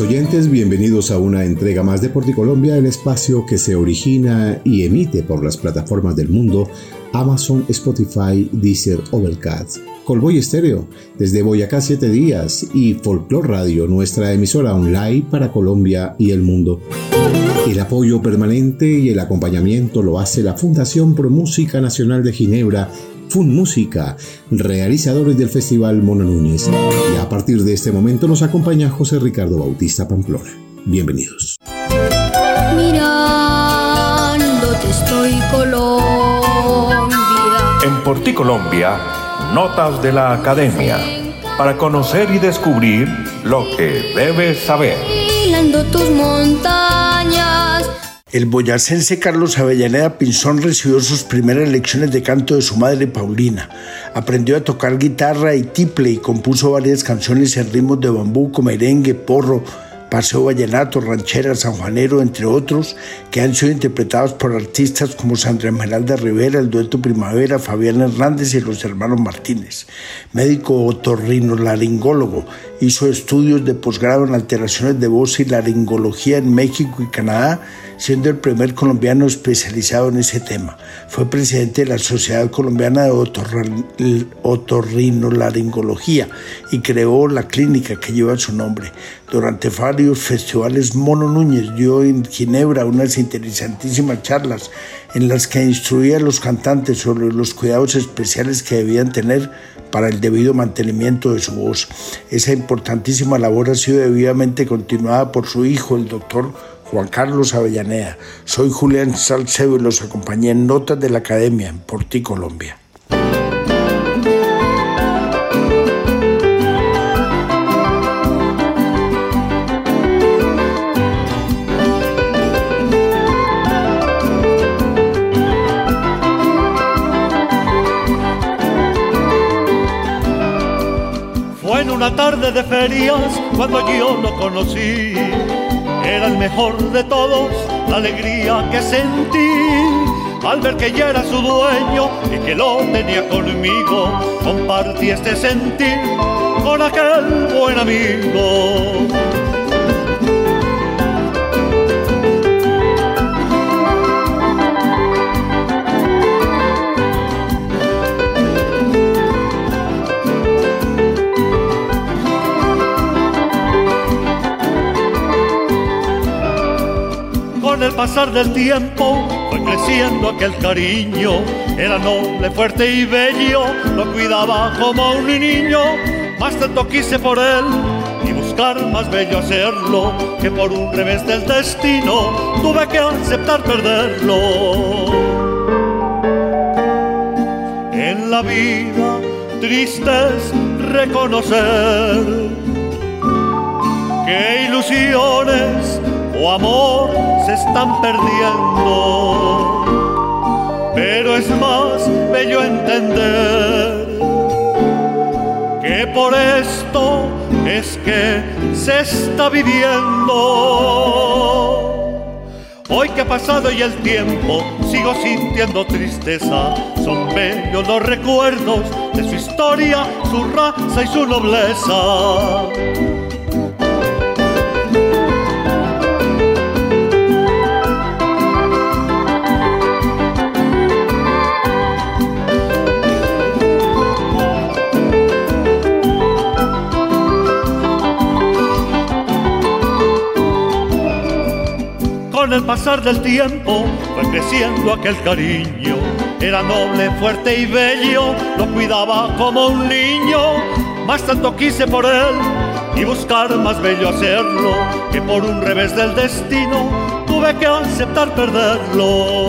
Oyentes, bienvenidos a una entrega más de Porticolombia, el espacio que se origina y emite por las plataformas del mundo Amazon, Spotify, Deezer, Overcast, Colboy Estéreo, desde Boyacá 7 días y Folklore Radio, nuestra emisora online para Colombia y el mundo. El apoyo permanente y el acompañamiento lo hace la Fundación Pro Música Nacional de Ginebra Fun Música, realizadores del Festival Mono Núñez. Y a partir de este momento nos acompaña José Ricardo Bautista Pamplona. Bienvenidos. Mirándote estoy Colombia. En Porti Colombia, notas de la academia para conocer y descubrir lo que debes saber. tus montañas el boyacense Carlos Avellaneda Pinzón recibió sus primeras lecciones de canto de su madre Paulina. Aprendió a tocar guitarra y tiple y compuso varias canciones en ritmos de bambuco, merengue, porro, Paseo Vallenato, Ranchera, Sanjuanero, entre otros, que han sido interpretados por artistas como Sandra Esmeralda Rivera, el dueto Primavera, Fabián Hernández y los hermanos Martínez. Médico otorrino-laringólogo, hizo estudios de posgrado en alteraciones de voz y laringología en México y Canadá, siendo el primer colombiano especializado en ese tema. Fue presidente de la Sociedad Colombiana de Otorrinolaringología y creó la clínica que lleva su nombre. Durante varios festivales, Mono Núñez dio en Ginebra unas interesantísimas charlas en las que instruía a los cantantes sobre los cuidados especiales que debían tener para el debido mantenimiento de su voz. Esa importantísima labor ha sido debidamente continuada por su hijo, el doctor Juan Carlos Avellaneda. Soy Julián Salcedo y los acompañé en Notas de la Academia en Porti, Colombia. Fue en una tarde de ferias cuando yo lo conocí era el mejor de todos, la alegría que sentí al ver que ya era su dueño y que lo tenía conmigo. Compartí este sentir con aquel buen amigo. El pasar del tiempo fue creciendo aquel cariño. Era noble, fuerte y bello, lo cuidaba como un niño. Más tanto quise por él y buscar más bello hacerlo que por un revés del destino tuve que aceptar perderlo. En la vida triste es reconocer que ilusiones amor se están perdiendo. Pero es más bello entender que por esto es que se está viviendo. Hoy que ha pasado y el tiempo, sigo sintiendo tristeza. Son bellos los recuerdos de su historia, su raza y su nobleza. El pasar del tiempo fue creciendo aquel cariño. Era noble, fuerte y bello, lo cuidaba como un niño. Más tanto quise por él y buscar más bello hacerlo, que por un revés del destino tuve que aceptar perderlo.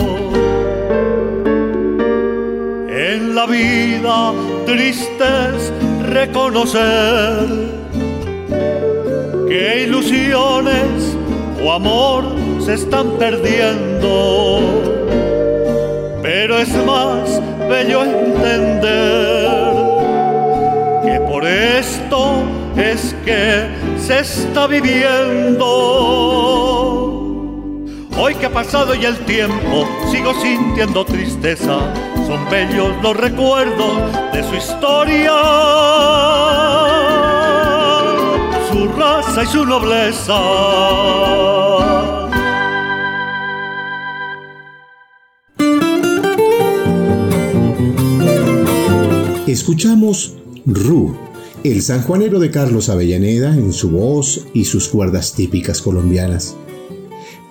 En la vida triste es reconocer que ilusiones o amor se están perdiendo. Pero es más bello entender que por esto es que se está viviendo. Hoy que ha pasado y el tiempo, sigo sintiendo tristeza. Son bellos los recuerdos de su historia, y su nobleza. Escuchamos Ru el sanjuanero de Carlos Avellaneda en su voz y sus cuerdas típicas colombianas.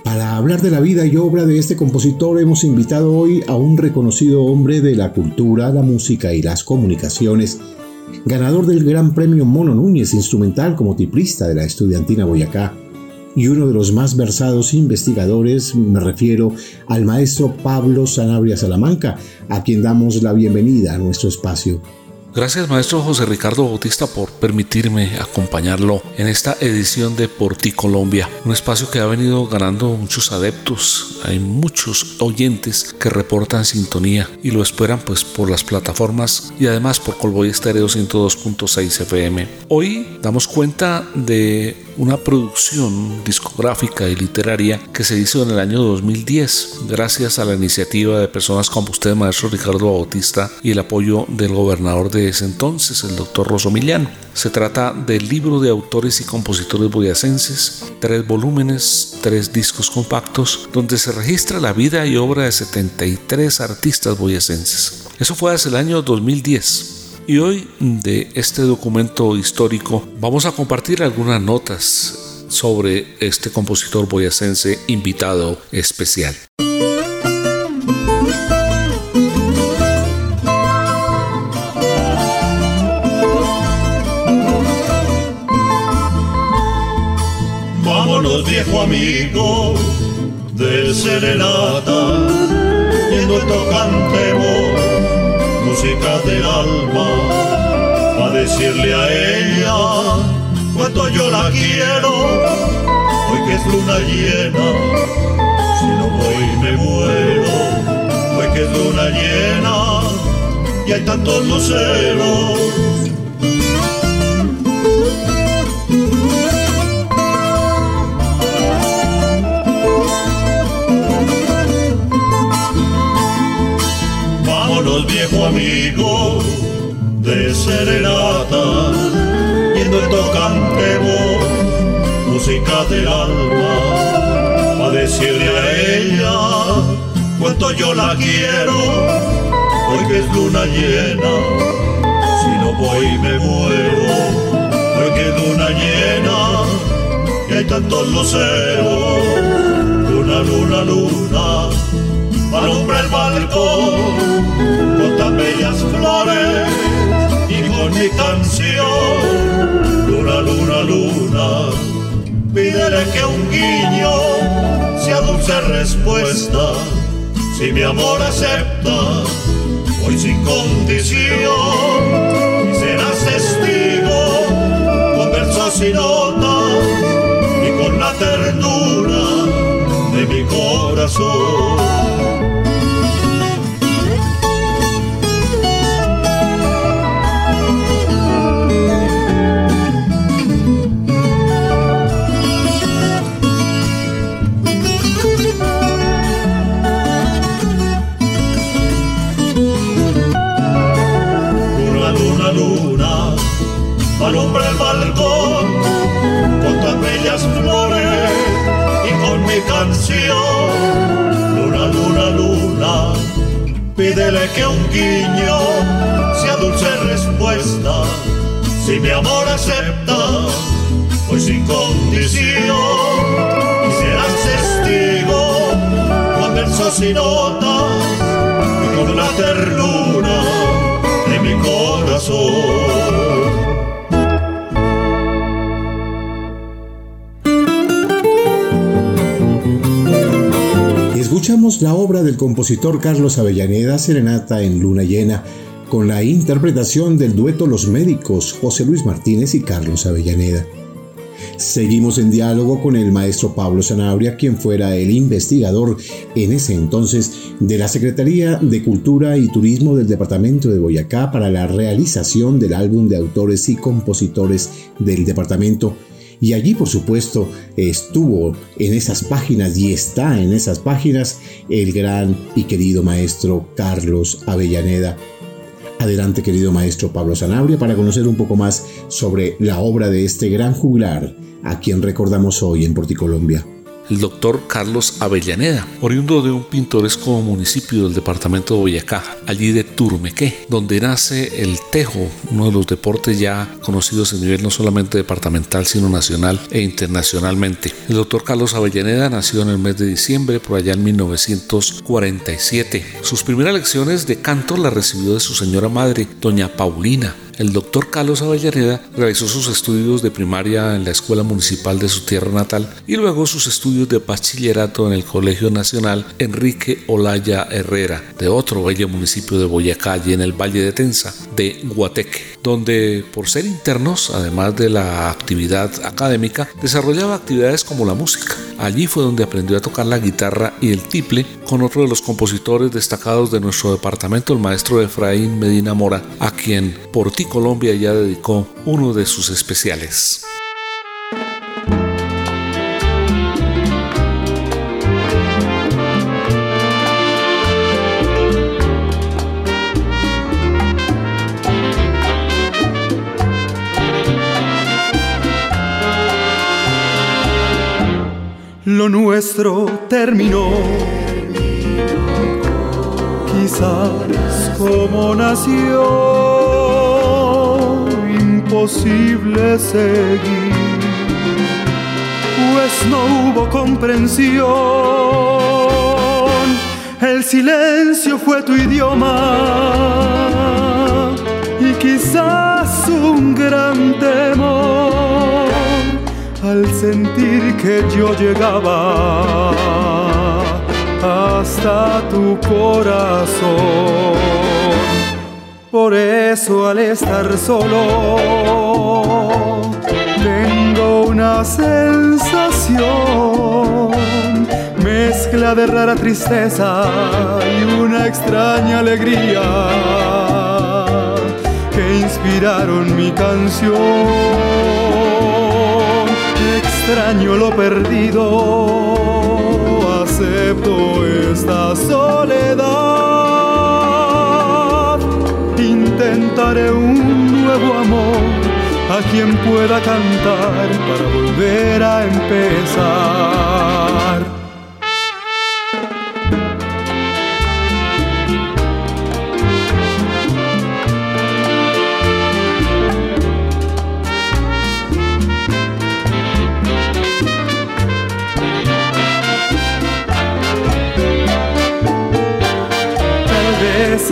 Para hablar de la vida y obra de este compositor hemos invitado hoy a un reconocido hombre de la cultura, la música y las comunicaciones, ganador del Gran Premio Mono Núñez instrumental como tiplista de la estudiantina Boyacá, y uno de los más versados investigadores, me refiero al maestro Pablo Sanabria Salamanca, a quien damos la bienvenida a nuestro espacio. Gracias maestro José Ricardo Bautista por permitirme acompañarlo en esta edición de Por ti Colombia, un espacio que ha venido ganando muchos adeptos, hay muchos oyentes que reportan sintonía y lo esperan pues por las plataformas y además por Colboy Estéreo 102.6 FM. Hoy damos cuenta de una producción discográfica y literaria que se hizo en el año 2010 gracias a la iniciativa de personas como usted, maestro Ricardo Bautista, y el apoyo del gobernador de ese entonces, el doctor Rosomiliano. Se trata del libro de autores y compositores boyacenses, tres volúmenes, tres discos compactos, donde se registra la vida y obra de 73 artistas boyacenses. Eso fue hace el año 2010. Y hoy de este documento histórico vamos a compartir algunas notas sobre este compositor boyacense invitado especial. Vámonos viejo amigo de serenata, yendo tocantemos música del alma, a decirle a ella cuánto yo la quiero, hoy que es luna llena, si no voy me muero, hoy que es luna llena y hay tantos luceros. Viejo amigo de serenata, yendo el tocante voz, música del alma, a decirle a ella cuánto yo la quiero, hoy que es luna llena, si no voy me muero, hoy que es luna llena, y hay tantos luceros, luna, luna, luna alumbra el balcón bellas y con mi canción. Luna, luna, luna, pídele que un guiño sea dulce respuesta. Si mi amor acepta, hoy sin condición, y serás testigo con versos y notas y con la ternura de mi corazón. Canción. Luna, luna, luna, pídele que un guiño sea dulce respuesta. Si mi amor acepta, pues sin condición, y serás testigo con versos y notas y con la ternura de mi corazón. Escuchamos la obra del compositor Carlos Avellaneda Serenata en Luna Llena, con la interpretación del dueto Los Médicos José Luis Martínez y Carlos Avellaneda. Seguimos en diálogo con el maestro Pablo Sanabria, quien fuera el investigador en ese entonces de la Secretaría de Cultura y Turismo del Departamento de Boyacá para la realización del álbum de autores y compositores del departamento. Y allí, por supuesto, estuvo en esas páginas y está en esas páginas el gran y querido maestro Carlos Avellaneda. Adelante, querido maestro Pablo Sanabria, para conocer un poco más sobre la obra de este gran juglar a quien recordamos hoy en Porticolombia el doctor Carlos Avellaneda, oriundo de un pintoresco municipio del departamento de Boyacá, allí de Turmequé, donde nace el tejo, uno de los deportes ya conocidos a nivel no solamente departamental, sino nacional e internacionalmente. El doctor Carlos Avellaneda nació en el mes de diciembre, por allá en 1947. Sus primeras lecciones de canto las recibió de su señora madre, doña Paulina, el doctor Carlos Avellaneda realizó sus estudios de primaria en la Escuela Municipal de su tierra natal y luego sus estudios de bachillerato en el Colegio Nacional Enrique Olaya Herrera, de otro bello municipio de Boyacá y en el Valle de Tensa, de Guateque, donde por ser internos, además de la actividad académica, desarrollaba actividades como la música. Allí fue donde aprendió a tocar la guitarra y el tiple con otro de los compositores destacados de nuestro departamento, el maestro Efraín Medina Mora, a quien por ti Colombia ya dedicó uno de sus especiales. Lo nuestro terminó, quizás como nació imposible seguir, pues no hubo comprensión. El silencio fue tu idioma y quizás un gran temor al sentir que yo llegaba hasta tu corazón. Por eso al estar solo tengo una sensación, mezcla de rara tristeza y una extraña alegría que inspiraron mi canción. Extraño lo perdido, acepto esta soledad intentaré un nuevo amor a quien pueda cantar para volver a empezar.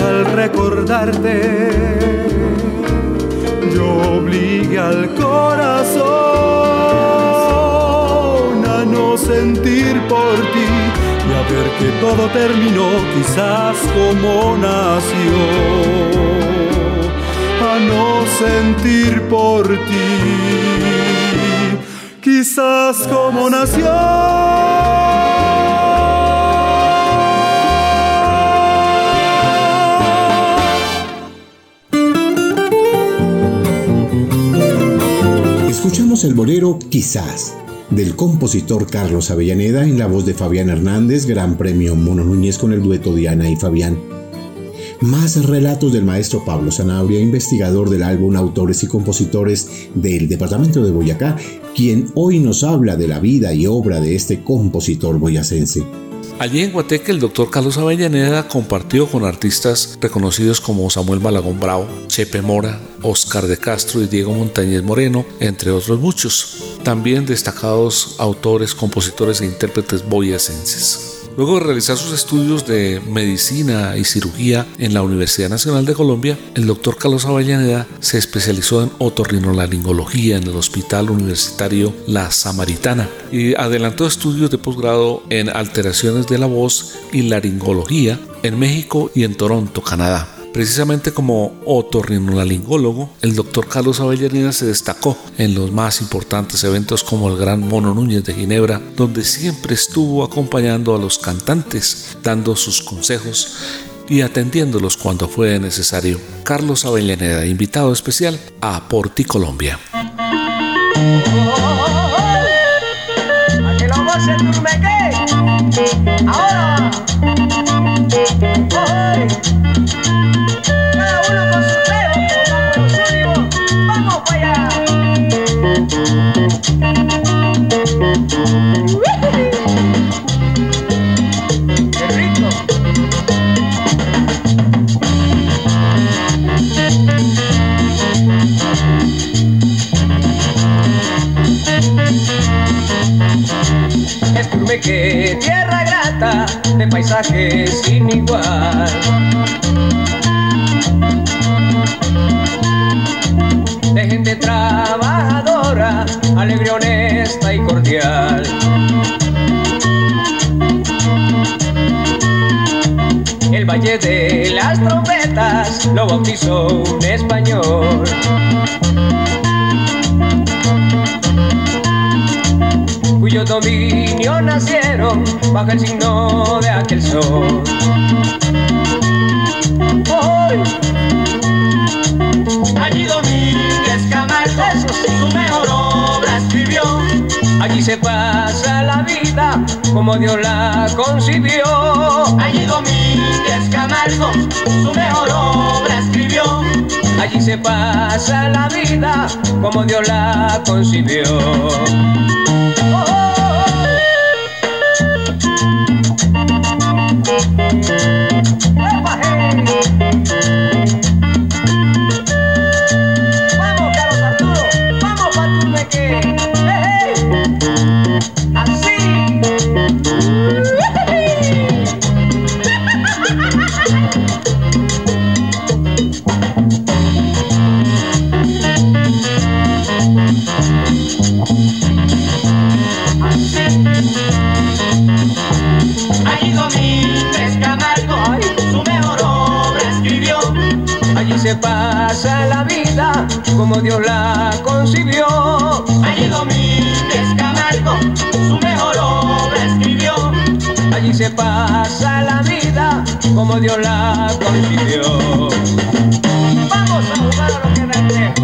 Al recordarte, yo obligue al corazón a no sentir por ti y a ver que todo terminó quizás como nació, a no sentir por ti, quizás como nació. El bolero Quizás del compositor Carlos Avellaneda en la voz de Fabián Hernández, Gran Premio Mono Núñez con el dueto Diana y Fabián. Más relatos del maestro Pablo Sanabria, investigador del álbum Autores y Compositores del Departamento de Boyacá, quien hoy nos habla de la vida y obra de este compositor boyacense. Allí en Guateque el doctor Carlos Avellaneda compartió con artistas reconocidos como Samuel Malagón Bravo, Chepe Mora, Oscar de Castro y Diego Montañez Moreno, entre otros muchos. También destacados autores, compositores e intérpretes boyacenses. Luego de realizar sus estudios de medicina y cirugía en la Universidad Nacional de Colombia, el doctor Carlos Avellaneda se especializó en otorrinolaringología en el Hospital Universitario La Samaritana y adelantó estudios de posgrado en alteraciones de la voz y laringología en México y en Toronto, Canadá. Precisamente como otorrinolaringólogo, el doctor Carlos Avellaneda se destacó en los más importantes eventos como el Gran Mono Núñez de Ginebra, donde siempre estuvo acompañando a los cantantes, dando sus consejos y atendiéndolos cuando fue necesario. Carlos Avellaneda, invitado especial a Porti Colombia. Que tierra grata de paisaje sin igual. De gente alegre, honesta y cordial. El Valle de las Trompetas lo bautizó un español. cuyo dominio nacieron bajo el signo de aquel sol. Allí Allí se pasa la vida como Dios la concibió. Allí Domínguez Camargo su mejor obra escribió. Allí se pasa la vida como Dios la concibió. pasa como Dios la concibió. Allí Domínguez Camargo su mejor obra escribió. Allí se pasa la vida como Dios la concibió. Vamos a jugar a lo que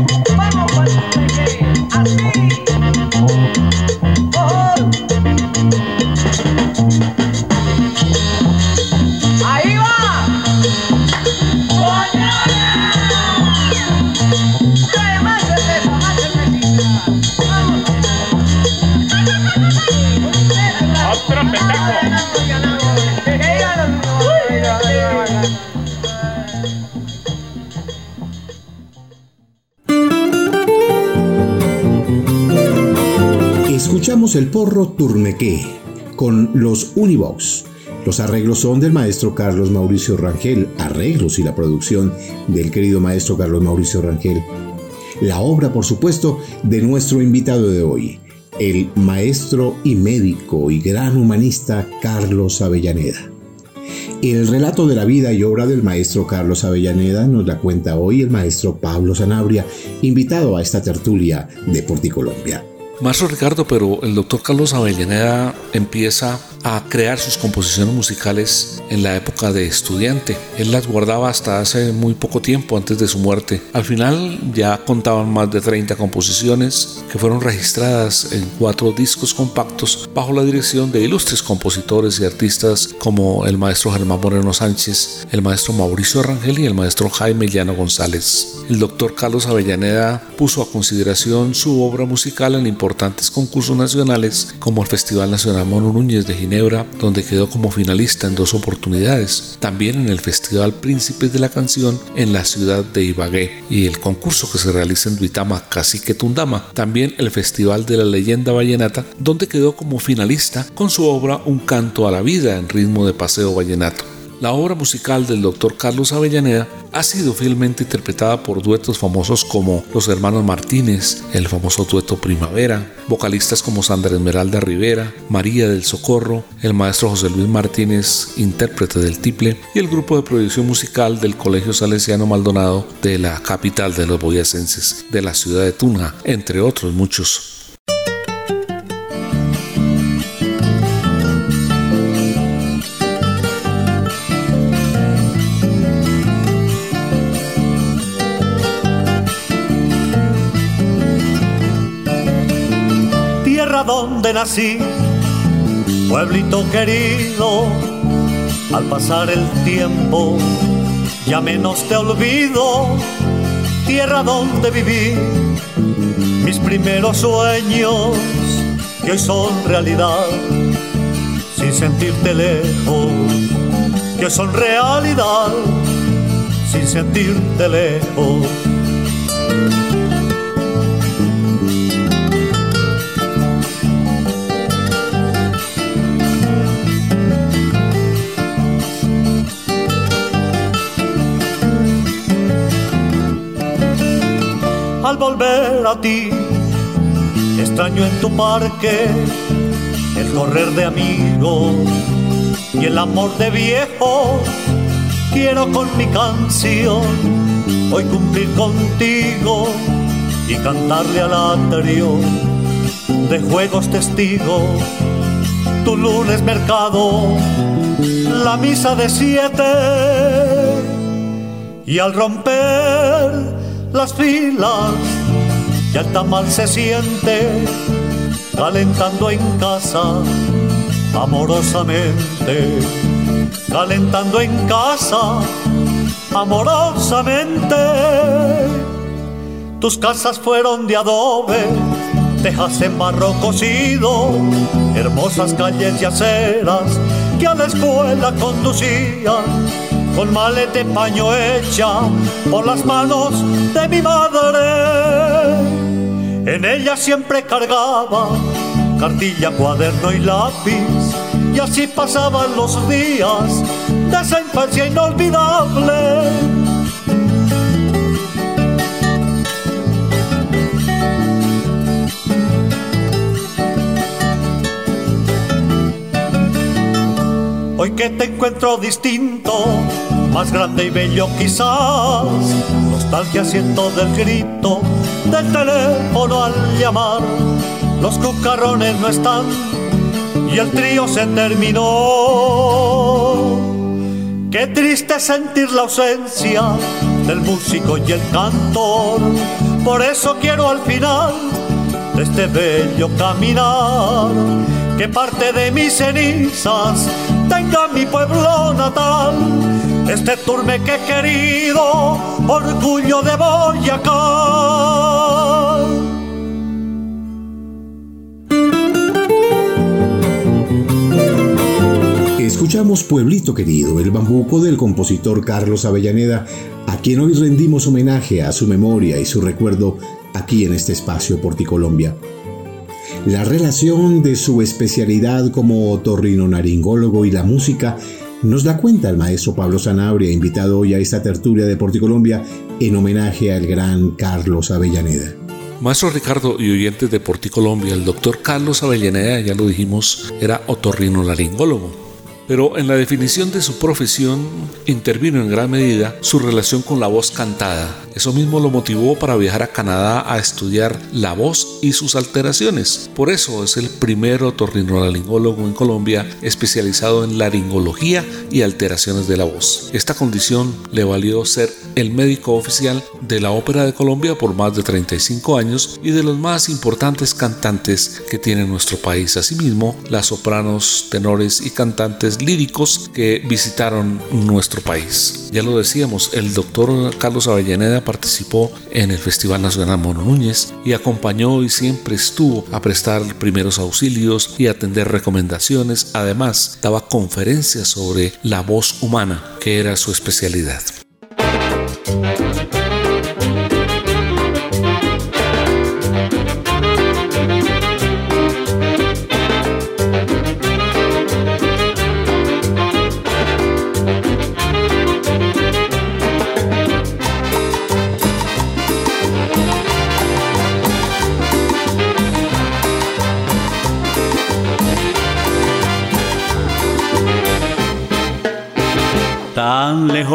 porro Turnequé con los Univox. Los arreglos son del maestro Carlos Mauricio Rangel, arreglos y la producción del querido maestro Carlos Mauricio Rangel. La obra, por supuesto, de nuestro invitado de hoy, el maestro y médico y gran humanista Carlos Avellaneda. El relato de la vida y obra del maestro Carlos Avellaneda nos la cuenta hoy el maestro Pablo Sanabria, invitado a esta tertulia de Porticolombia. Maestro Ricardo, pero el doctor Carlos Avellaneda empieza a crear sus composiciones musicales en la época de estudiante. Él las guardaba hasta hace muy poco tiempo antes de su muerte. Al final ya contaban más de 30 composiciones que fueron registradas en cuatro discos compactos bajo la dirección de ilustres compositores y artistas como el maestro Germán Moreno Sánchez, el maestro Mauricio Rangel y el maestro Jaime Llano González. El doctor Carlos Avellaneda puso a consideración su obra musical en importantes concursos nacionales como el Festival Nacional Mono Núñez de Ginebra, donde quedó como finalista en dos oportunidades, también en el Festival Príncipes de la Canción en la ciudad de Ibagué y el concurso que se realiza en Duitama, Cacique Tundama, también el Festival de la Leyenda Vallenata, donde quedó como finalista con su obra Un canto a la vida en ritmo de paseo vallenato. La obra musical del doctor Carlos Avellaneda ha sido fielmente interpretada por duetos famosos como los hermanos Martínez, el famoso dueto Primavera, vocalistas como Sandra Esmeralda Rivera, María del Socorro, el maestro José Luis Martínez, intérprete del tiple, y el grupo de producción musical del Colegio Salesiano Maldonado de la capital de los boyacenses, de la ciudad de Tunja, entre otros muchos. Nací, pueblito querido, al pasar el tiempo ya menos te olvido, tierra donde viví mis primeros sueños que hoy son realidad, sin sentirte lejos, que son realidad, sin sentirte lejos. Al volver a ti. Extraño en tu parque el correr de amigos y el amor de viejo. Quiero con mi canción hoy cumplir contigo y cantarle al atrio de juegos testigos. Tu lunes mercado, la misa de siete y al romper las filas y el tamal se siente calentando en casa amorosamente, calentando en casa amorosamente. Tus casas fueron de adobe, tejas en barro cocido, hermosas calles y aceras que a la escuela conducían con malete paño hecha por las manos de mi madre. En ella siempre cargaba cartilla, cuaderno y lápiz, y así pasaban los días de esa infancia inolvidable. Que te encuentro distinto, más grande y bello quizás. Nostalgia siento del grito del teléfono al llamar. Los cucarrones no están y el trío se terminó. Qué triste sentir la ausencia del músico y el cantor. Por eso quiero al final de este bello caminar que parte de mis cenizas mi pueblo natal este turme que querido, orgullo de Boyacá. Escuchamos Pueblito Querido, el bambuco del compositor Carlos Avellaneda, a quien hoy rendimos homenaje a su memoria y su recuerdo aquí en este espacio Porticolombia. La relación de su especialidad como otorrino-naringólogo y la música nos da cuenta el maestro Pablo Sanabria, invitado hoy a esta tertulia de Porticolombia en homenaje al gran Carlos Avellaneda. Maestro Ricardo y oyentes de Porticolombia, el doctor Carlos Avellaneda, ya lo dijimos, era otorrinolaringólogo pero en la definición de su profesión intervino en gran medida su relación con la voz cantada. Eso mismo lo motivó para viajar a Canadá a estudiar la voz y sus alteraciones. Por eso es el primer otorrinolaringólogo en Colombia especializado en laringología y alteraciones de la voz. Esta condición le valió ser el médico oficial de la Ópera de Colombia por más de 35 años y de los más importantes cantantes que tiene nuestro país. Asimismo, las sopranos, tenores y cantantes líricos que visitaron nuestro país. Ya lo decíamos, el doctor Carlos Avellaneda participó en el Festival Nacional Mono Núñez y acompañó y siempre estuvo a prestar primeros auxilios y atender recomendaciones. Además, daba conferencias sobre la voz humana, que era su especialidad.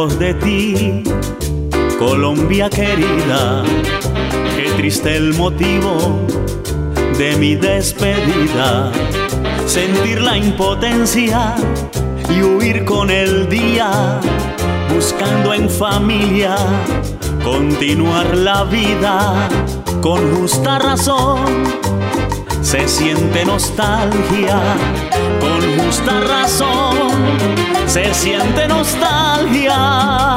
De ti, Colombia querida, qué triste el motivo de mi despedida, sentir la impotencia y huir con el día, buscando en familia continuar la vida. Con justa razón. Se siente nostalgia con justa razón. Se siente nostalgia.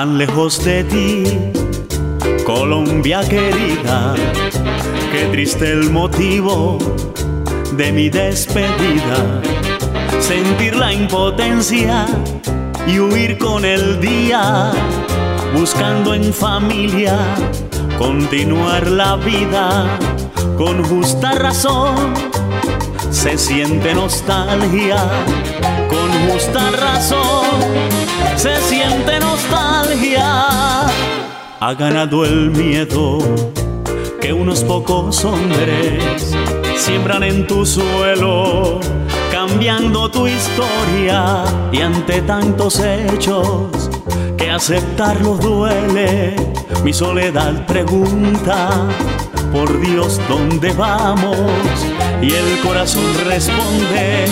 Tan lejos de ti, Colombia querida, qué triste el motivo de mi despedida, sentir la impotencia y huir con el día, buscando en familia continuar la vida con justa razón. Se siente nostalgia con justa razón se siente nostalgia. Ha ganado el miedo que unos pocos hombres siembran en tu suelo, cambiando tu historia y ante tantos hechos que aceptarlos duele. Mi soledad pregunta, por Dios, ¿dónde vamos? Y el corazón responde,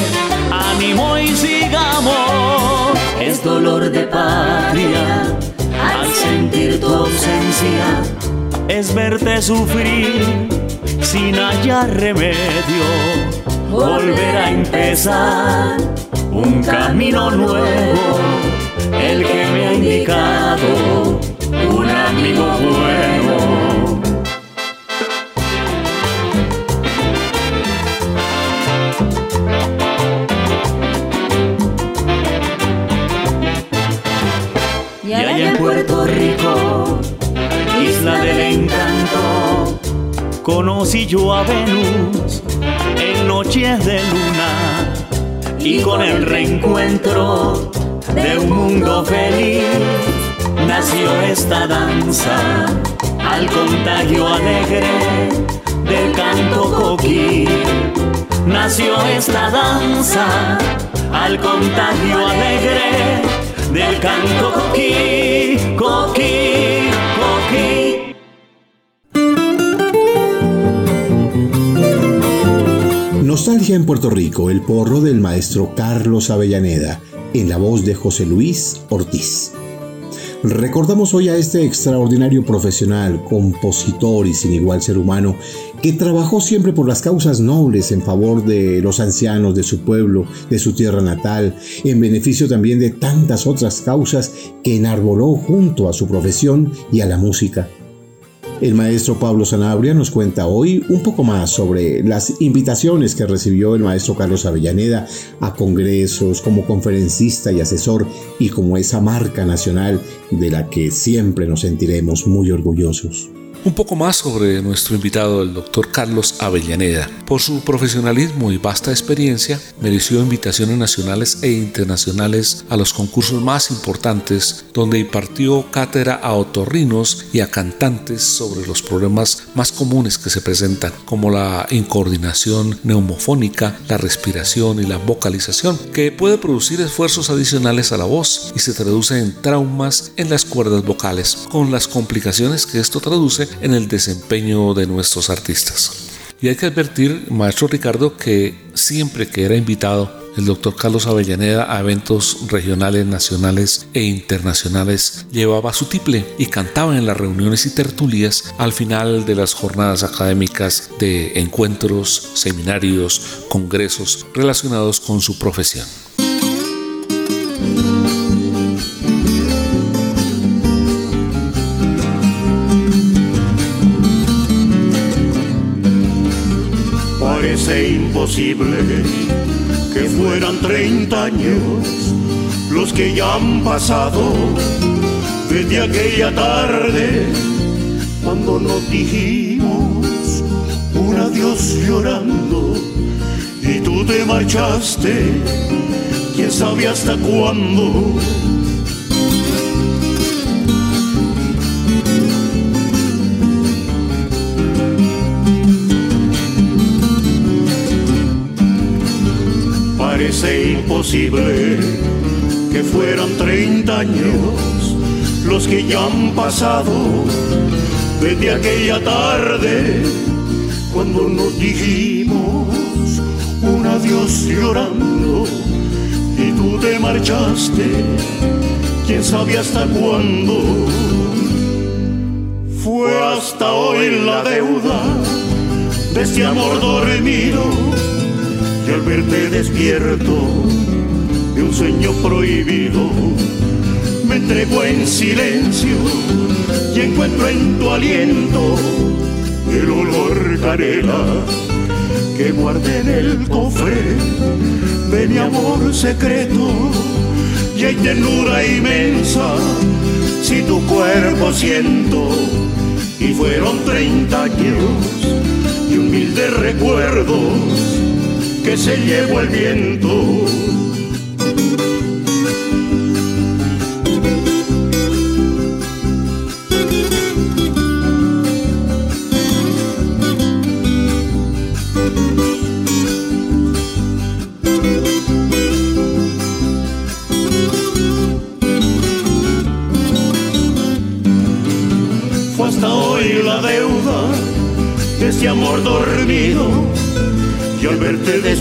ánimo y sigamos es dolor de patria al sentir tu ausencia. Es verte sufrir sin hallar remedio, volver a empezar un camino nuevo, el que me ha indicado un amigo bueno. Conocí yo a Venus en noches de luna y con el reencuentro de un mundo feliz nació esta danza al contagio alegre del canto coquí. Nació esta danza al contagio alegre del canto coquí, coquí, Nostalgia en Puerto Rico, el porro del maestro Carlos Avellaneda, en la voz de José Luis Ortiz. Recordamos hoy a este extraordinario profesional, compositor y sin igual ser humano, que trabajó siempre por las causas nobles en favor de los ancianos de su pueblo, de su tierra natal, en beneficio también de tantas otras causas que enarboló junto a su profesión y a la música. El maestro Pablo Sanabria nos cuenta hoy un poco más sobre las invitaciones que recibió el maestro Carlos Avellaneda a congresos como conferencista y asesor y como esa marca nacional de la que siempre nos sentiremos muy orgullosos. Un poco más sobre nuestro invitado, el doctor Carlos Avellaneda. Por su profesionalismo y vasta experiencia, mereció invitaciones nacionales e internacionales a los concursos más importantes, donde impartió cátedra a otorrinos y a cantantes sobre los problemas más comunes que se presentan, como la incoordinación neumofónica, la respiración y la vocalización, que puede producir esfuerzos adicionales a la voz y se traduce en traumas en las cuerdas vocales, con las complicaciones que esto traduce en el desempeño de nuestros artistas. Y hay que advertir, maestro Ricardo, que siempre que era invitado el doctor Carlos Avellaneda a eventos regionales, nacionales e internacionales, llevaba su tiple y cantaba en las reuniones y tertulias al final de las jornadas académicas de encuentros, seminarios, congresos relacionados con su profesión. Imposible que fueran 30 años los que ya han pasado desde aquella tarde cuando nos dijimos un adiós llorando y tú te marchaste, quién sabe hasta cuándo. Parece imposible que fueran 30 años los que ya han pasado desde aquella tarde cuando nos dijimos un adiós llorando y tú te marchaste, quién sabe hasta cuándo. Fue hasta hoy la deuda de este amor dormido y al verte despierto de un sueño prohibido. Me entrego en silencio y encuentro en tu aliento el olor canela que guardé en el cofre de mi amor secreto. Y hay ternura inmensa si tu cuerpo siento y fueron treinta años y humildes recuerdos que se llevó el viento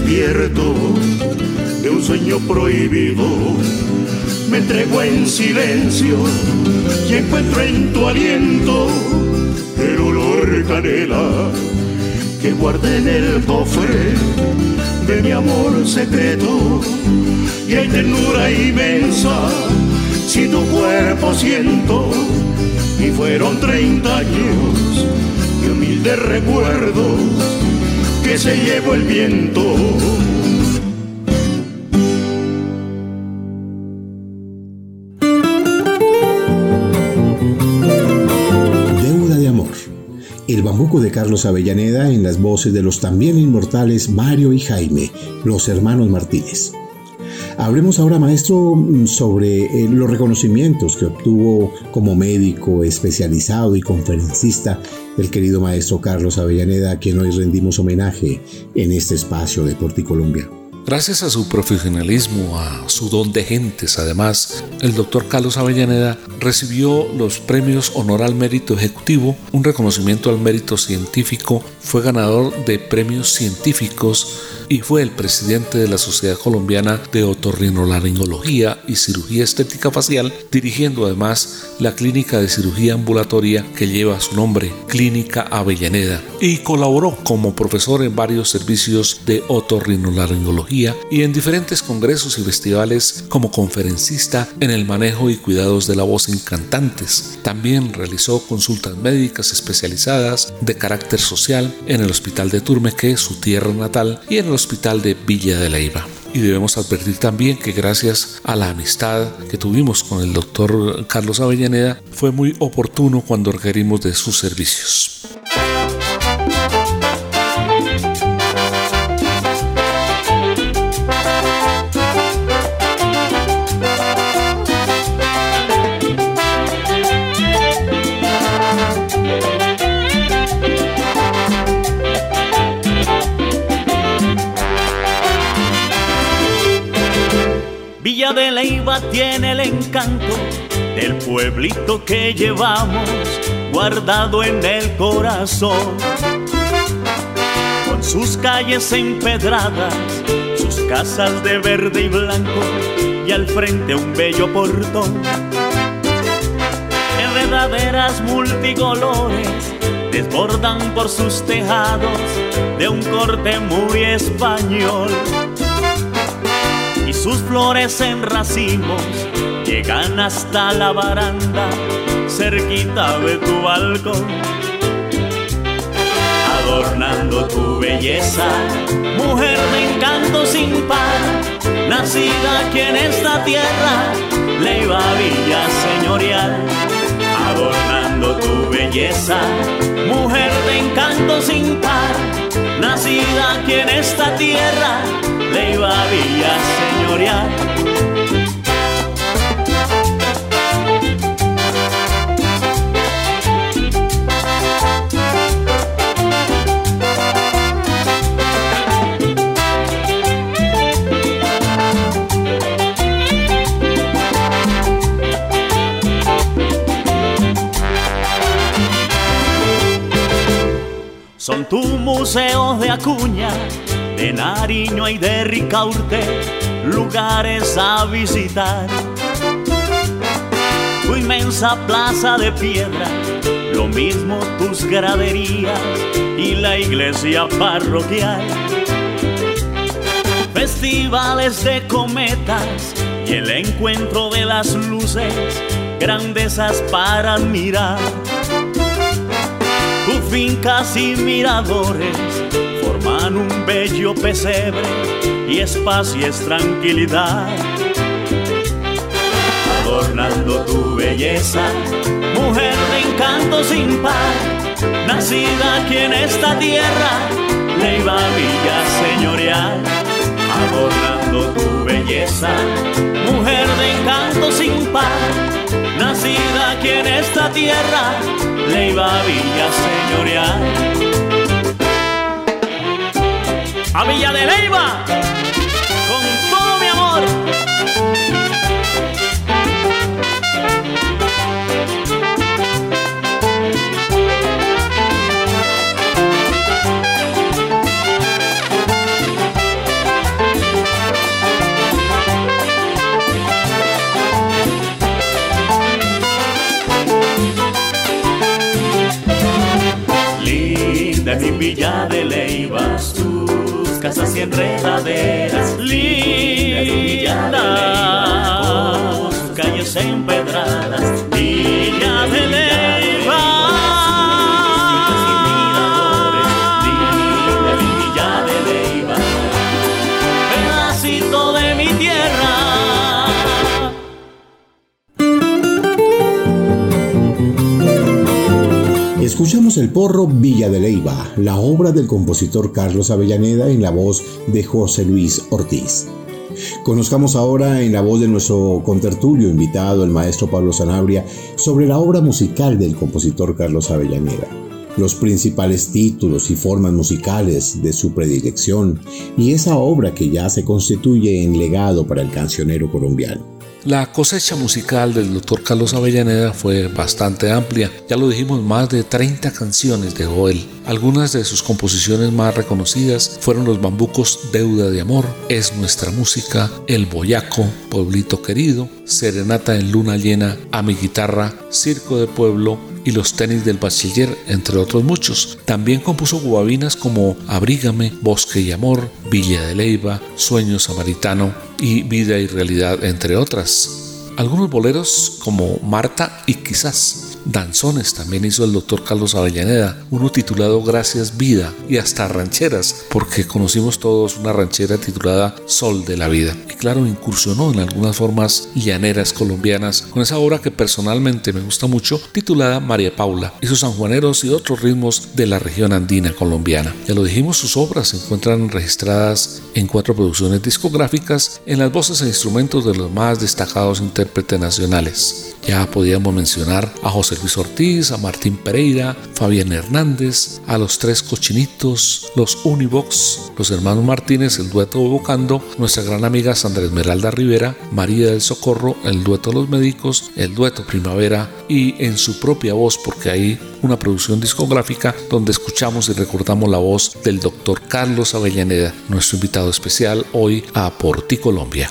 despierto de un sueño prohibido me entrego en silencio y encuentro en tu aliento el olor canela que guardé en el cofre de mi amor secreto y hay ternura inmensa si tu cuerpo siento y fueron treinta años de recuerdos que se llevó el viento. Carlos Avellaneda en las voces de los también inmortales Mario y Jaime, los hermanos Martínez. Hablemos ahora, maestro, sobre eh, los reconocimientos que obtuvo como médico especializado y conferencista el querido maestro Carlos Avellaneda, a quien hoy rendimos homenaje en este espacio de Colombia. Gracias a su profesionalismo, a su don de gentes, además, el doctor Carlos Avellaneda recibió los premios Honor al Mérito Ejecutivo, un reconocimiento al mérito científico, fue ganador de premios científicos y fue el presidente de la Sociedad Colombiana de Otorrinolaringología y Cirugía Estética Facial, dirigiendo además la clínica de cirugía ambulatoria que lleva su nombre, Clínica Avellaneda, y colaboró como profesor en varios servicios de otorrinolaringología y en diferentes congresos y festivales como conferencista en el manejo y cuidados de la voz en cantantes. También realizó consultas médicas especializadas de carácter social en el Hospital de Turmeque, su tierra natal, y en el Hospital de Villa de Leyva. Y debemos advertir también que gracias a la amistad que tuvimos con el doctor Carlos Avellaneda, fue muy oportuno cuando requerimos de sus servicios. Leiva tiene el encanto del pueblito que llevamos guardado en el corazón. Con sus calles empedradas, sus casas de verde y blanco y al frente un bello portón. Enredaderas multicolores desbordan por sus tejados de un corte muy español sus flores en racimos llegan hasta la baranda, cerquita de tu balcón. Adornando tu belleza, mujer de encanto sin par, nacida aquí en esta tierra, Leiva Villa Señorial belleza, mujer de encanto sin par, nacida aquí en esta tierra, Leiva Villa Señorial Son tu museo de Acuña, de Nariño y de Ricaurte, lugares a visitar. Tu inmensa plaza de piedra, lo mismo tus graderías y la iglesia parroquial. Festivales de cometas y el encuentro de las luces, grandezas para admirar tus fincas y miradores un bello pesebre y espacio es tranquilidad. Adornando tu belleza, mujer de encanto sin par, nacida aquí en esta tierra, Leiva Villa Señorial. Adornando tu belleza, mujer de encanto sin par, nacida aquí en esta tierra, Leiva Villa Señorial. A Villa de Leiva, con todo mi amor. Linda mi villa de Leivas, casas y enredaderas. Linda, con sus calles empedradas. Villa de Escuchamos el porro Villa de Leiva, la obra del compositor Carlos Avellaneda en la voz de José Luis Ortiz. Conozcamos ahora en la voz de nuestro contertulio invitado, el maestro Pablo Sanabria, sobre la obra musical del compositor Carlos Avellaneda, los principales títulos y formas musicales de su predilección y esa obra que ya se constituye en legado para el cancionero colombiano. La cosecha musical del doctor Carlos Avellaneda fue bastante amplia. Ya lo dijimos, más de 30 canciones dejó él. Algunas de sus composiciones más reconocidas fueron los bambucos Deuda de Amor, Es Nuestra Música, El Boyaco, Pueblito Querido, Serenata en Luna Llena, A mi Guitarra, Circo de Pueblo y Los Tenis del Bachiller, entre otros muchos. También compuso guabinas como Abrígame, Bosque y Amor, Villa de Leiva, Sueño Samaritano y Vida y Realidad, entre otras. Algunos boleros como Marta y quizás. Danzones también hizo el doctor Carlos Avellaneda, uno titulado Gracias Vida y hasta rancheras, porque conocimos todos una ranchera titulada Sol de la Vida. Y claro, incursionó en algunas formas llaneras colombianas con esa obra que personalmente me gusta mucho, titulada María Paula, y sus sanjuaneros y otros ritmos de la región andina colombiana. Ya lo dijimos, sus obras se encuentran registradas en cuatro producciones discográficas en las voces e instrumentos de los más destacados intérpretes nacionales. Ya podíamos mencionar a José Luis Ortiz, a Martín Pereira, Fabián Hernández, a los tres cochinitos, los Univox, los hermanos Martínez, el dueto Bocando, nuestra gran amiga Sandra Esmeralda Rivera, María del Socorro, el dueto Los Médicos, el dueto Primavera y en su propia voz, porque hay una producción discográfica donde escuchamos y recordamos la voz del doctor Carlos Avellaneda, nuestro invitado especial hoy a Por Ti Colombia.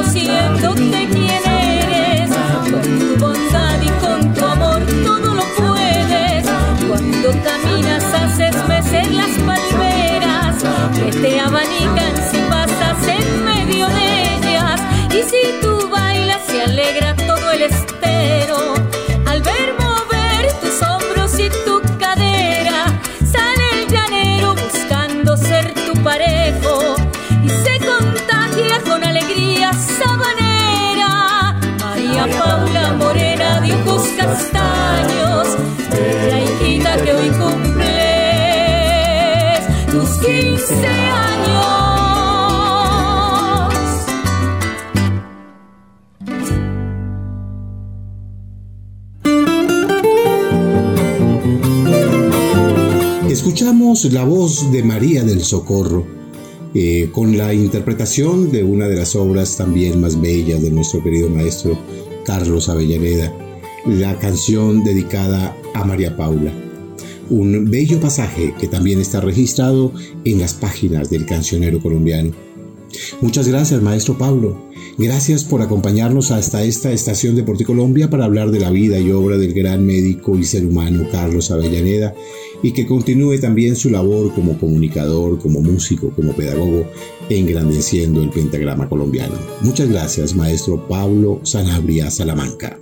Conociéndote quién eres, con tu bondad y con tu amor todo lo puedes. Cuando caminas haces mecer las palmeras que te abanican La voz de María del Socorro, eh, con la interpretación de una de las obras también más bellas de nuestro querido maestro Carlos Avellaneda, la canción dedicada a María Paula. Un bello pasaje que también está registrado en las páginas del cancionero colombiano. Muchas gracias, maestro Pablo. Gracias por acompañarnos hasta esta estación de Porticolombia para hablar de la vida y obra del gran médico y ser humano Carlos Avellaneda y que continúe también su labor como comunicador, como músico, como pedagogo, engrandeciendo el pentagrama colombiano. Muchas gracias, maestro Pablo Sanabria Salamanca.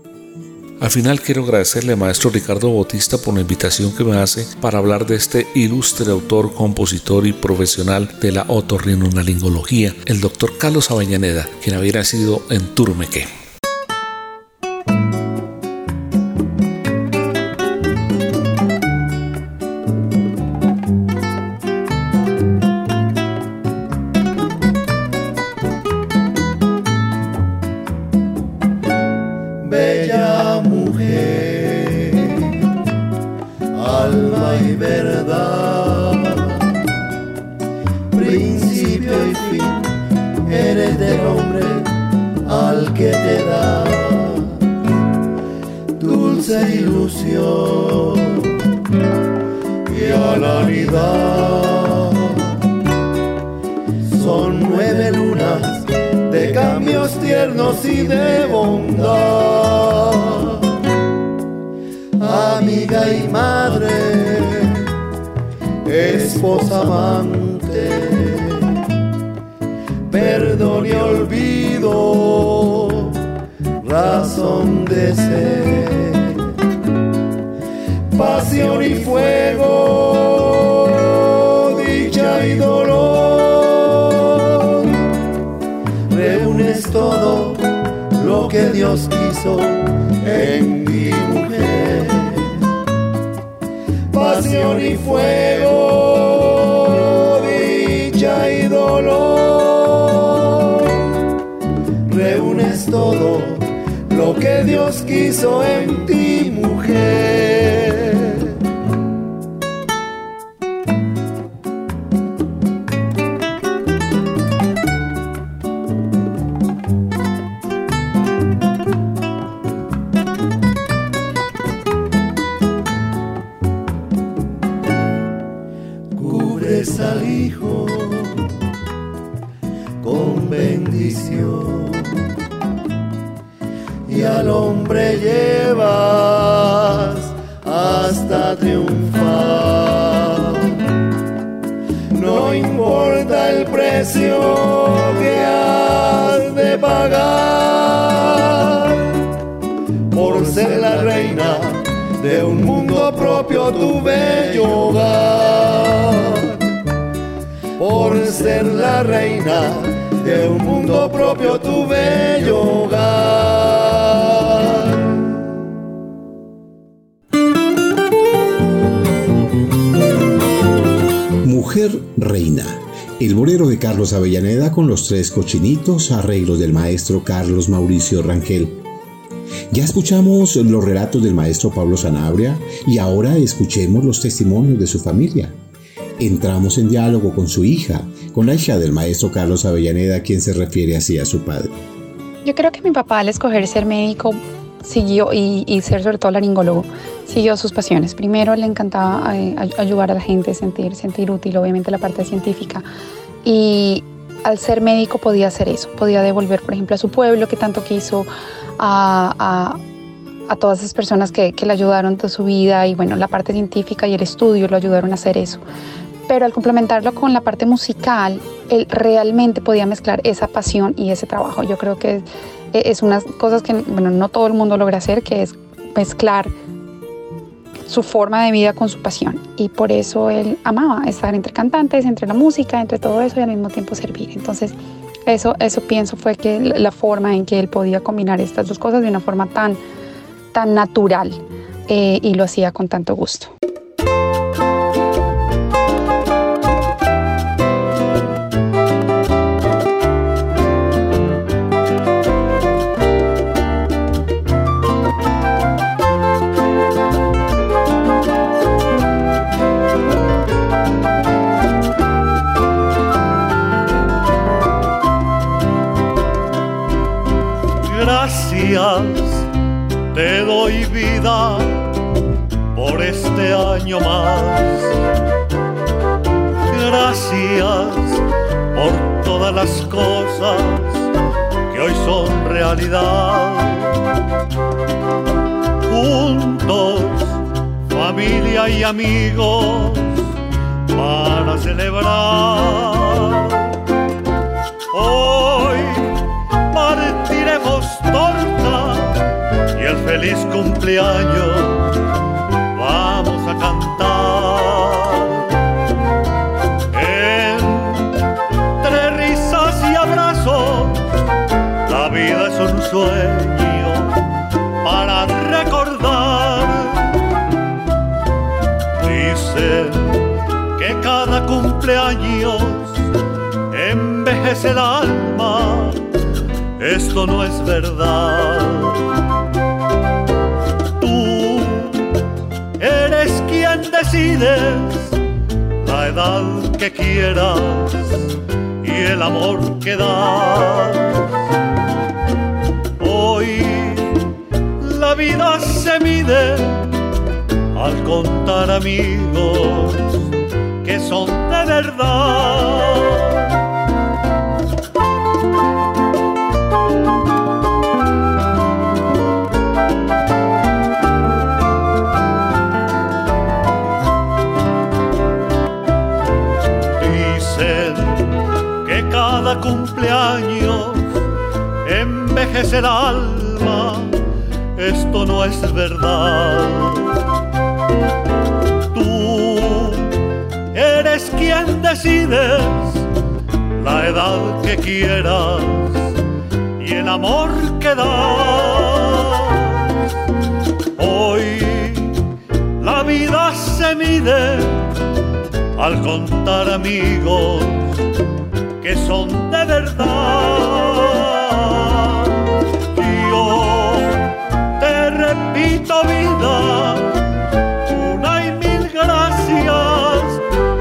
Al final quiero agradecerle al maestro Ricardo Bautista por la invitación que me hace para hablar de este ilustre autor, compositor y profesional de la otorrinolaringología, el doctor Carlos Avellaneda, quien había nacido en Turmeque. Mujer Reina. El bolero de Carlos Avellaneda con los tres cochinitos, arreglos del maestro Carlos Mauricio Rangel. Ya escuchamos los relatos del maestro Pablo Sanabria y ahora escuchemos los testimonios de su familia. Entramos en diálogo con su hija, con la hija del maestro Carlos Avellaneda, quien se refiere así a su padre. Yo creo que mi papá al escoger ser médico siguió y, ser sobre todo laringólogo, siguió sus pasiones. Primero le encantaba eh, ayudar a la gente, sentir, sentir útil, obviamente la parte científica. Y al ser médico podía hacer eso, podía devolver, por ejemplo, a su pueblo que tanto quiso, a, a, todas esas personas que, que le ayudaron toda su vida y bueno, la parte científica y el estudio lo ayudaron a hacer eso. Pero al complementarlo con la parte musical, él realmente podía mezclar esa pasión y ese trabajo. Yo creo que es unas cosas que bueno, no todo el mundo logra hacer, que es mezclar su forma de vida con su pasión. Y por eso él amaba estar entre cantantes, entre la música, entre todo eso y al mismo tiempo servir. Entonces, eso, eso pienso fue que la forma en que él podía combinar estas dos cosas de una forma tan, tan natural eh, y lo hacía con tanto gusto. Te doy vida por este año más. Gracias por todas las cosas que hoy son realidad. Juntos, familia y amigos, para celebrar. Hoy partiremos y el feliz cumpleaños vamos a cantar. Entre risas y abrazos, la vida es un sueño para recordar. Dicen que cada cumpleaños envejece el alma esto no es verdad. La edad que quieras y el amor que das. Hoy la vida se mide al contar amigos que son de verdad. Cumpleaños envejece el alma, esto no es verdad. Tú eres quien decides la edad que quieras y el amor que das. Hoy la vida se mide al contar amigos que son verdad. Te repito vida, una y mil gracias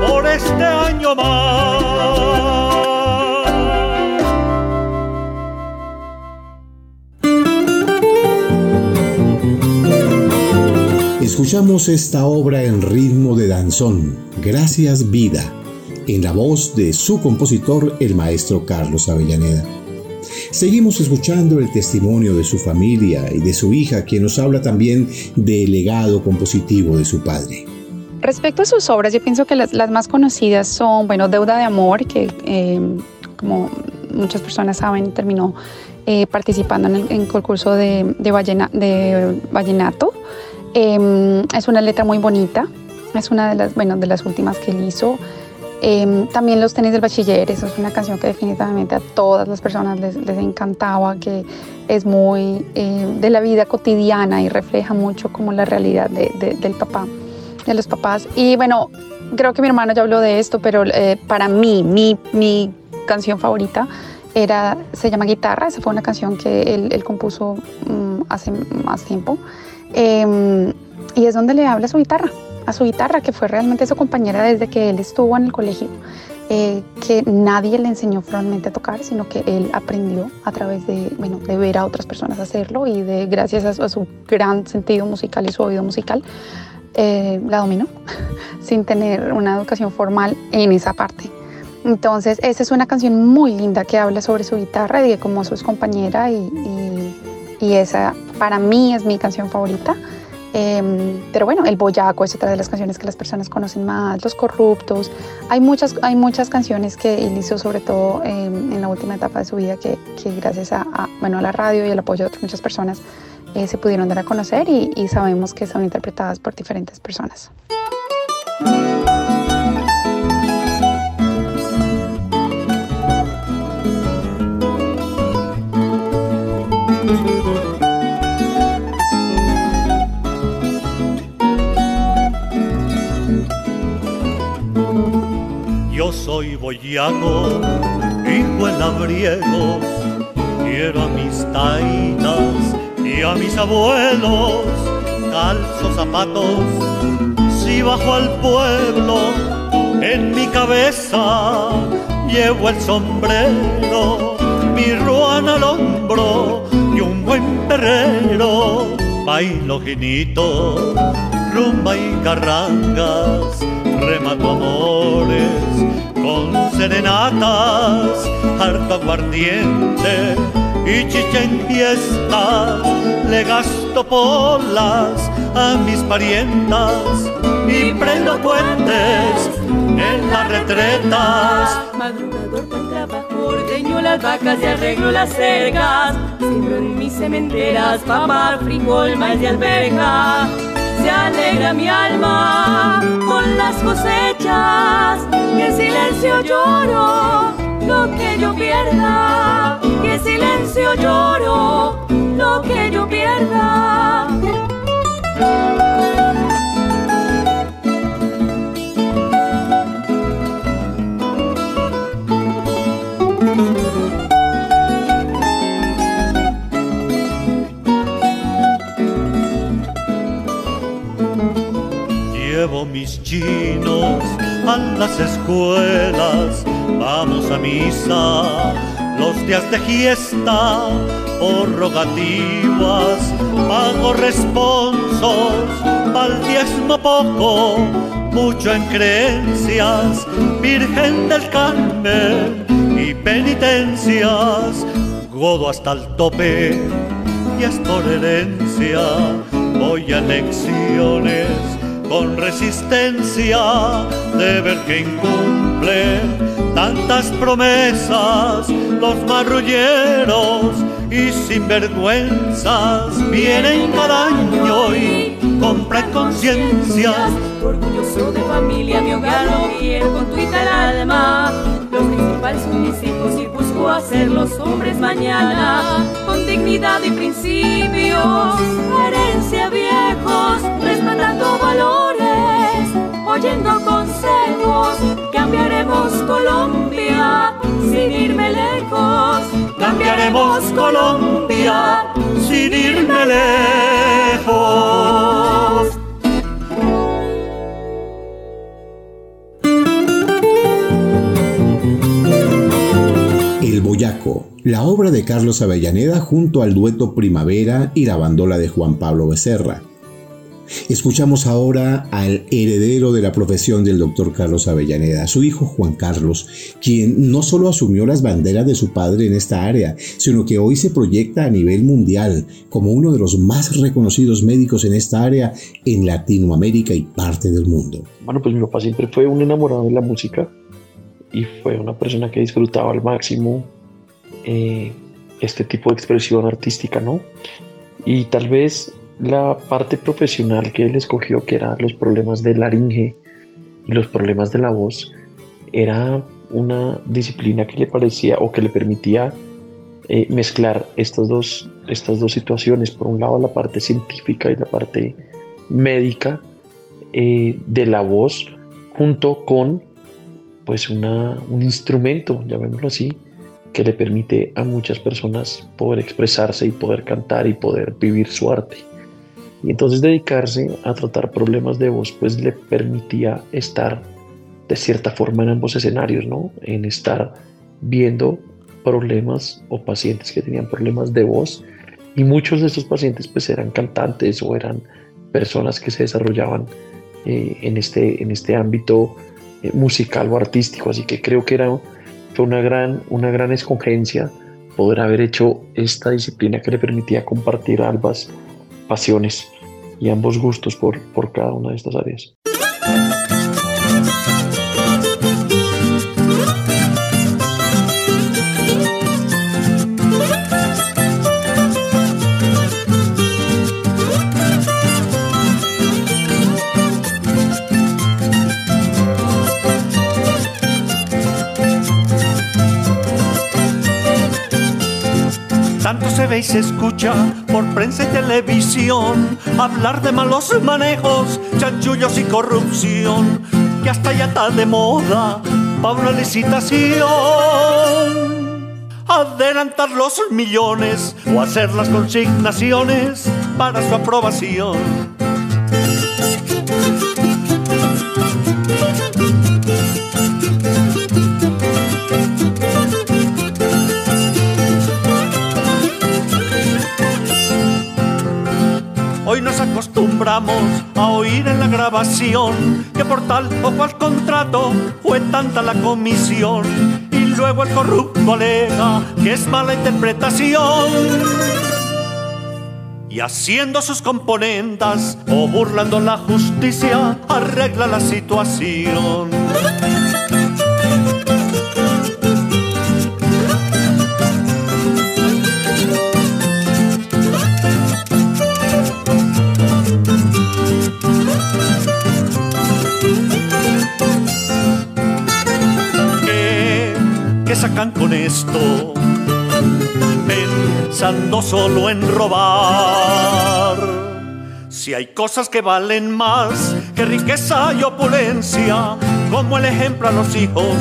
por este año más. Escuchamos esta obra en ritmo de danzón, Gracias Vida en la voz de su compositor, el maestro Carlos Avellaneda. Seguimos escuchando el testimonio de su familia y de su hija, quien nos habla también del legado compositivo de su padre. Respecto a sus obras, yo pienso que las, más conocidas son, bueno, Deuda de Amor, que eh, como muchas personas saben, terminó eh, participando en el, concurso de, de, vallenato. Em, es una letra muy bonita, es una de las, bueno, de las últimas que él hizo. Em, también Los tenis del bachiller, eso es una canción que definitivamente a todas las personas les, encantaba, que es muy em, de la vida cotidiana y refleja mucho como la realidad del papá, de los papás. Y bueno, creo que mi hermano ya habló de esto, pero eh, para mí, mi, mi canción favorita era, se llama Guitarra, esa fue una canción que él, compuso mm, hace más tiempo. Em, y es donde le habla su guitarra a su guitarra, que fue realmente su compañera desde que él estuvo en el colegio. eh, que nadie le enseñó formalmente a tocar, sino que él aprendió a través de, bueno, de ver a otras personas hacerlo y de gracias a su, gran sentido musical y su oído musical, eh, la dominó sin tener una educación formal en esa parte. Entonces, esa es una canción muy linda que habla sobre su guitarra y de cómo su compañera y, y esa para mí es mi canción favorita. Em, pero bueno, El Boyaco es otra de las canciones que las personas conocen más, Los Corruptos. Hay muchas, hay muchas canciones que él hizo, sobre todo em, en la última etapa de su vida, que, gracias a, bueno, a la radio y el apoyo de otras muchas personas eh, se pudieron dar a conocer y, y sabemos que son interpretadas por diferentes personas. Soy boyaco, hijo de labriegos, quiero a mis taitas y a mis abuelos, calzo zapatos, si bajo al pueblo, en mi cabeza llevo el sombrero, mi ruana al hombro y un buen perrero, bailo jinito, rumba y carrangas, remato amores con serenatas, harto aguardiente y chicha en fiesta. Le gasto polas a mis parientas y prendo puentes en las retretas. Madrugador con trabajo, ordeño las vacas y arreglo las cercas. Siembro en mis cementeras papar, frijol, maíz y alberga se alegra mi alma con las cosechas, que silencio lloro lo que yo pierda, que silencio lloro lo que yo pierda. Chinos a las escuelas, vamos a misa los días de fiesta, por rogativas, pago responsos, al diezmo poco, mucho en creencias, Virgen del Carmen y penitencias, godo hasta el tope y es por herencia, voy a lecciones con resistencia de ver que incumple tantas promesas los marrulleros y sinvergüenzas vienen cada año y compran conciencias. Orgulloso de familia, mi hogar lo quiero con tu el alma. Los principales son mis hijos y busco hacer los hombres mañana con dignidad y principios, herencia viejos, respetando valores, oyendo consejos, cambiaremos Colombia sin irme lejos, cambiaremos Colombia sin irme lejos. La obra de Carlos Avellaneda junto al dueto Primavera y la bandola de Juan Pablo Becerra. Escuchamos ahora al heredero de la profesión del doctor Carlos Avellaneda, su hijo Juan Carlos, quien no solo asumió las banderas de su padre en esta área, sino que hoy se proyecta a nivel mundial como uno de los más reconocidos médicos en esta área en Latinoamérica y parte del mundo. Bueno, pues mi papá siempre fue un enamorado de la música y fue una persona que disfrutaba al máximo eh, este tipo de expresión artística, ¿no? Y tal vez la parte profesional que él escogió, que eran los problemas de laringe y los problemas de la voz, era una disciplina que le parecía o que le permitía eh, mezclar estas dos, estas dos situaciones. Por un lado, la parte científica y la parte médica eh, de la voz, junto con pues una, un instrumento, llamémoslo así, que le permite a muchas personas poder expresarse y poder cantar y poder vivir su arte. Y entonces dedicarse a tratar problemas de voz pues le permitía estar de cierta forma en ambos escenarios, ¿no? En estar viendo problemas o pacientes que tenían problemas de voz y muchos de esos pacientes pues eran cantantes o eran personas que se desarrollaban eh, en, este, en este ámbito eh, musical o artístico, así que creo que era una gran, una gran escogencia poder haber hecho esta disciplina que le permitía compartir ambas pasiones y ambos gustos por, por cada una de estas áreas. Se ve y se escucha por prensa y televisión hablar de malos manejos, chanchullos y corrupción, que hasta ya está de moda para una licitación. Adelantar los millones o hacer las consignaciones para su aprobación. Hoy nos acostumbramos a oír en la grabación que por tal o cual contrato fue tanta la comisión y luego el corrupto alega que es mala interpretación. Y haciendo sus componendas o burlando la justicia arregla la situación. Con esto? Pensando solo en robar. Si hay cosas que valen más que riqueza y opulencia, como el ejemplo a los hijos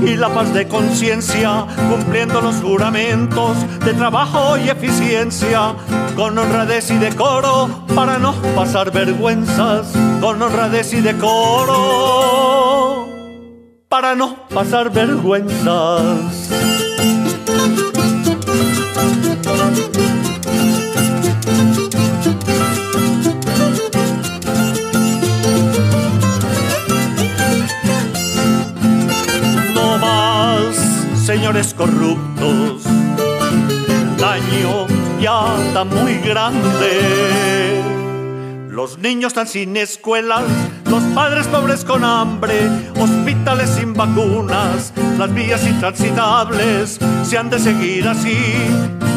y la paz de conciencia, cumpliendo los juramentos de trabajo y eficiencia, con honradez y decoro, para no pasar vergüenzas, con honradez y decoro, para no pasar vergüenzas. No más, señores corruptos, el daño ya está muy grande. Los niños están sin escuelas, los padres pobres con hambre, hospitales sin vacunas, las vías intransitables se han de seguir así.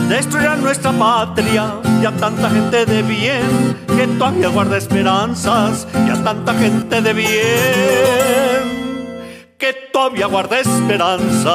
Destruirán nuestra patria y a tanta gente de bien que todavía guarda esperanzas y a tanta gente de bien que todavía guarda esperanza.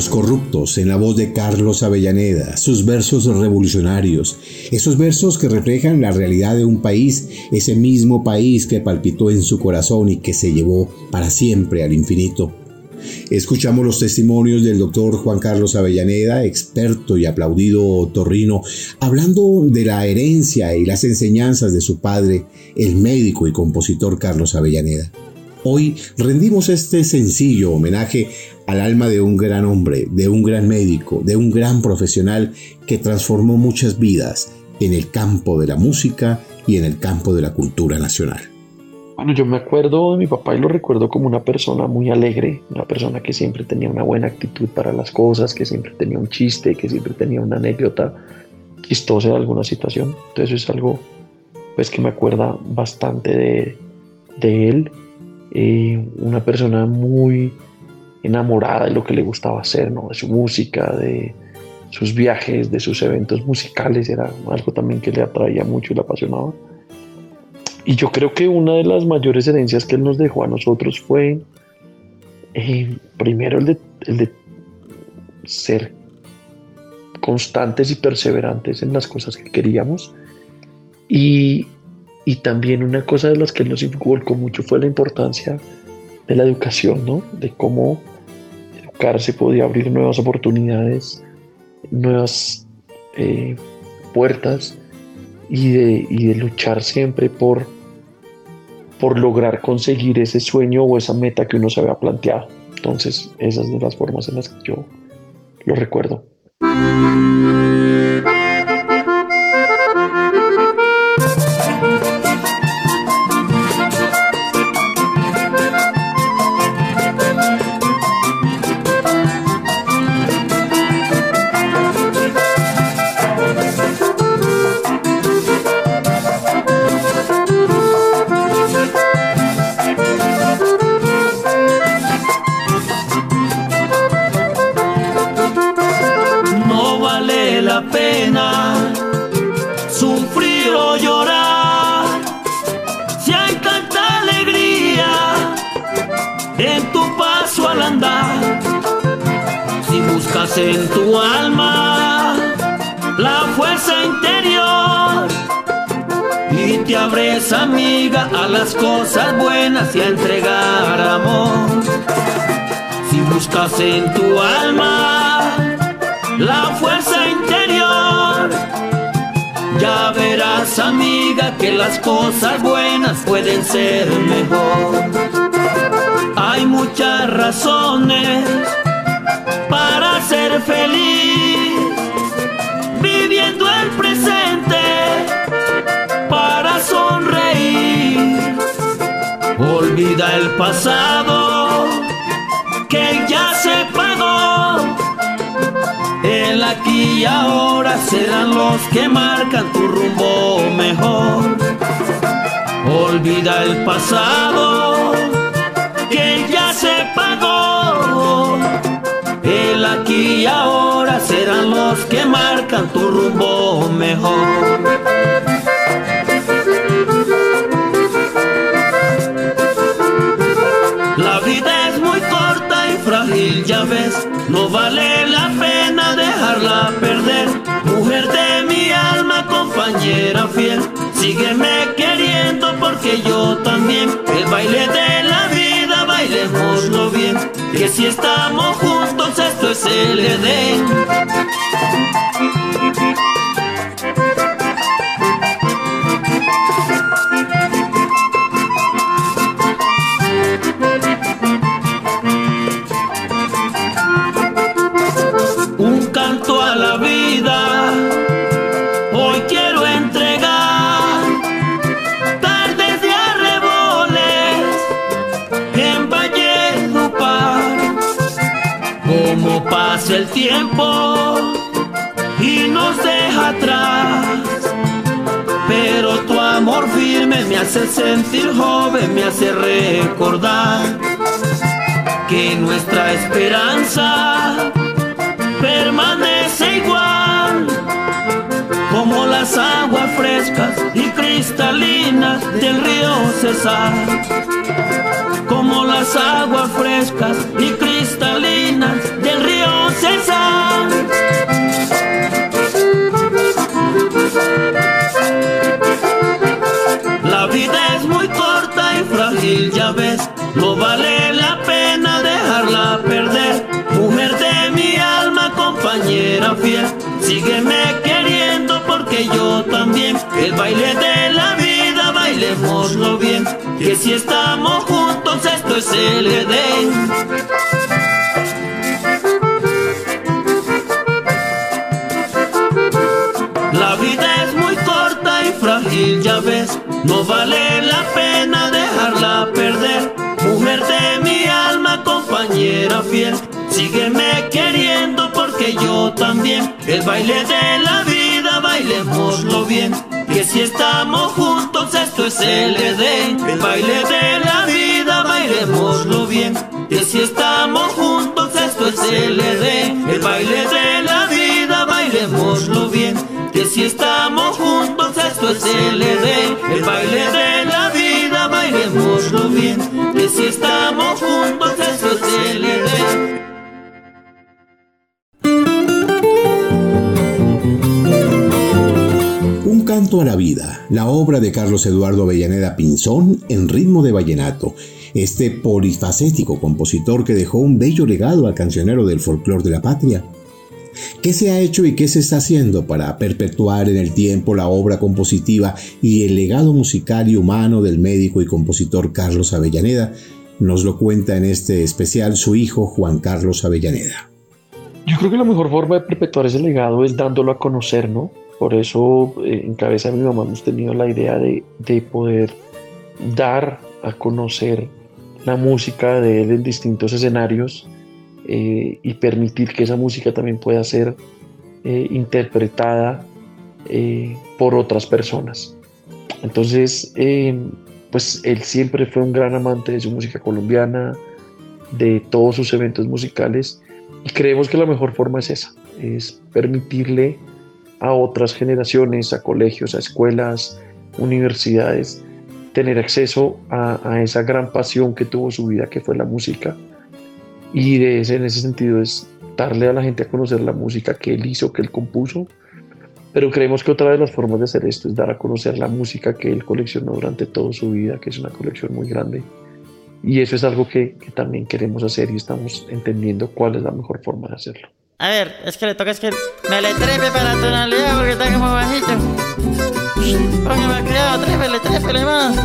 Los corruptos en la voz de Carlos Avellaneda, sus versos revolucionarios, esos versos que reflejan la realidad de un país, ese mismo país que palpitó en su corazón y que se llevó para siempre al infinito. Escuchamos los testimonios del doctor Juan Carlos Avellaneda, experto y aplaudido torrino, hablando de la herencia y las enseñanzas de su padre, el médico y compositor Carlos Avellaneda. Hoy rendimos este sencillo homenaje al alma de un gran hombre, de un gran médico, de un gran profesional que transformó muchas vidas en el campo de la música y en el campo de la cultura nacional. Bueno, yo me acuerdo de mi papá y lo recuerdo como una persona muy alegre, una persona que siempre tenía una buena actitud para las cosas, que siempre tenía un chiste, que siempre tenía una anécdota chistosa de alguna situación. Entonces es algo pues que me acuerda bastante de, de él. Eh, una persona muy enamorada de lo que le gustaba hacer, ¿no? de su música, de sus viajes, de sus eventos musicales, era algo también que le atraía mucho y le apasionaba. Y yo creo que una de las mayores herencias que él nos dejó a nosotros fue, eh, primero, el de, el de ser constantes y perseverantes en las cosas que queríamos. Y, y también una cosa de las que nos inculcó mucho fue la importancia de la educación, ¿no? De cómo educarse podía abrir nuevas oportunidades nuevas eh, puertas y de, y de luchar siempre por, por lograr conseguir ese sueño o esa meta que uno se había planteado. Entonces, esas son las formas en las que yo lo recuerdo. Buenas y a entregar amor. Si buscas en tu alma la fuerza interior, ya verás amiga que las cosas buenas pueden ser mejor. Hay muchas razones para ser feliz, viviendo el presente Olvida el pasado que ya se pagó. El aquí y ahora serán los que marcan tu rumbo mejor. Olvida el pasado que ya se pagó el aquí y ahora serán los que marcan tu rumbo mejor. No vale la pena dejarla perder. Mujer de mi alma, compañera fiel, sígueme queriendo porque yo también, el baile de la vida, bailemoslo bien, que si estamos juntos esto es el Edén. Tiempo y nos deja atrás, pero tu amor firme me hace sentir joven, me hace recordar que nuestra esperanza permanece igual como las aguas frescas y cristalinas del río Cesar. Como las aguas frescas y cristalinas ya ves, no vale la pena dejarla perder. Mujer de mi alma, compañera fiel, sígueme queriendo porque yo también. El baile de la vida, bailemoslo bien, que si estamos juntos esto es el Edén. La vida es muy corta y frágil, ya ves, no vale la pena dejarla perder. Mujer de mi alma, compañera fiel, sígueme queriendo porque yo también. El baile de la vida, bailemoslo bien, que si estamos juntos esto es el. El baile de la vida, bailemoslo bien, que si estamos juntos esto es el. El baile de la vida, bailemoslo bien, que si estamos juntos esto es Edén. El baile de la vida, bien, que si estamos juntos esto es. Un canto a la vida, la obra de Carlos Eduardo Avellaneda Pinzón en ritmo de vallenato. Este polifacético compositor que dejó un bello legado al cancionero del folclore de la patria. ¿Qué se ha hecho y qué se está haciendo para perpetuar en el tiempo la obra compositiva y el legado musical y humano del médico y compositor Carlos Avellaneda? Nos lo cuenta en este especial su hijo Juan Carlos Avellaneda. Yo creo que la mejor forma de perpetuar ese legado es dándolo a conocer, ¿no? Por eso eh, en cabeza de mi mamá hemos tenido la idea de, de poder dar a conocer la música de él en distintos escenarios eh, y permitir que esa música también pueda ser eh, interpretada eh, por otras personas. Entonces, pues él siempre fue un gran amante de su música colombiana, de todos sus eventos musicales y creemos que la mejor forma es esa, es permitirle a otras generaciones, a colegios, a escuelas, universidades, tener acceso a, esa gran pasión que tuvo su vida, que fue la música. Y de ese, en ese sentido es darle a la gente a conocer la música que él hizo, que él compuso. Pero creemos que otra de las formas de hacer esto es dar a conocer la música que él coleccionó durante toda su vida, que es una colección muy grande. Y eso es algo que, que también queremos hacer y estamos entendiendo cuál es la mejor forma de hacerlo. A ver, es que le toca es que me le trepe para tonalidad porque está como bajito. Póngame criado, trépele, trépele más.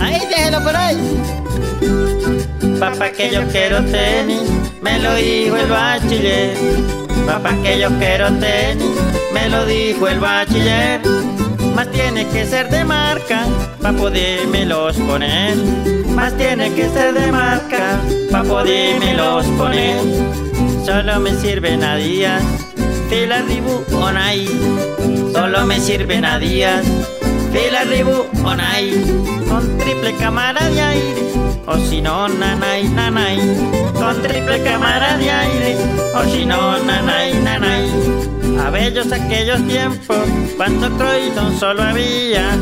Ahí, déjelo por ahí. Papá que yo quiero tenis, me lo dijo el bachiller. Papá que yo quiero tenis, me lo dijo el bachiller. Más tiene que ser de marca, para los poner. Más tiene que ser de marca, para los poner. Solo me sirven a días, fila ribu ahí solo me sirven a días. Fila Ribu Onai, con triple cámara de aire, o si no, nanay, nanay, con triple cámara de aire, o si no, nanay, nanay. A bellos aquellos tiempos, cuando Croydon solo había,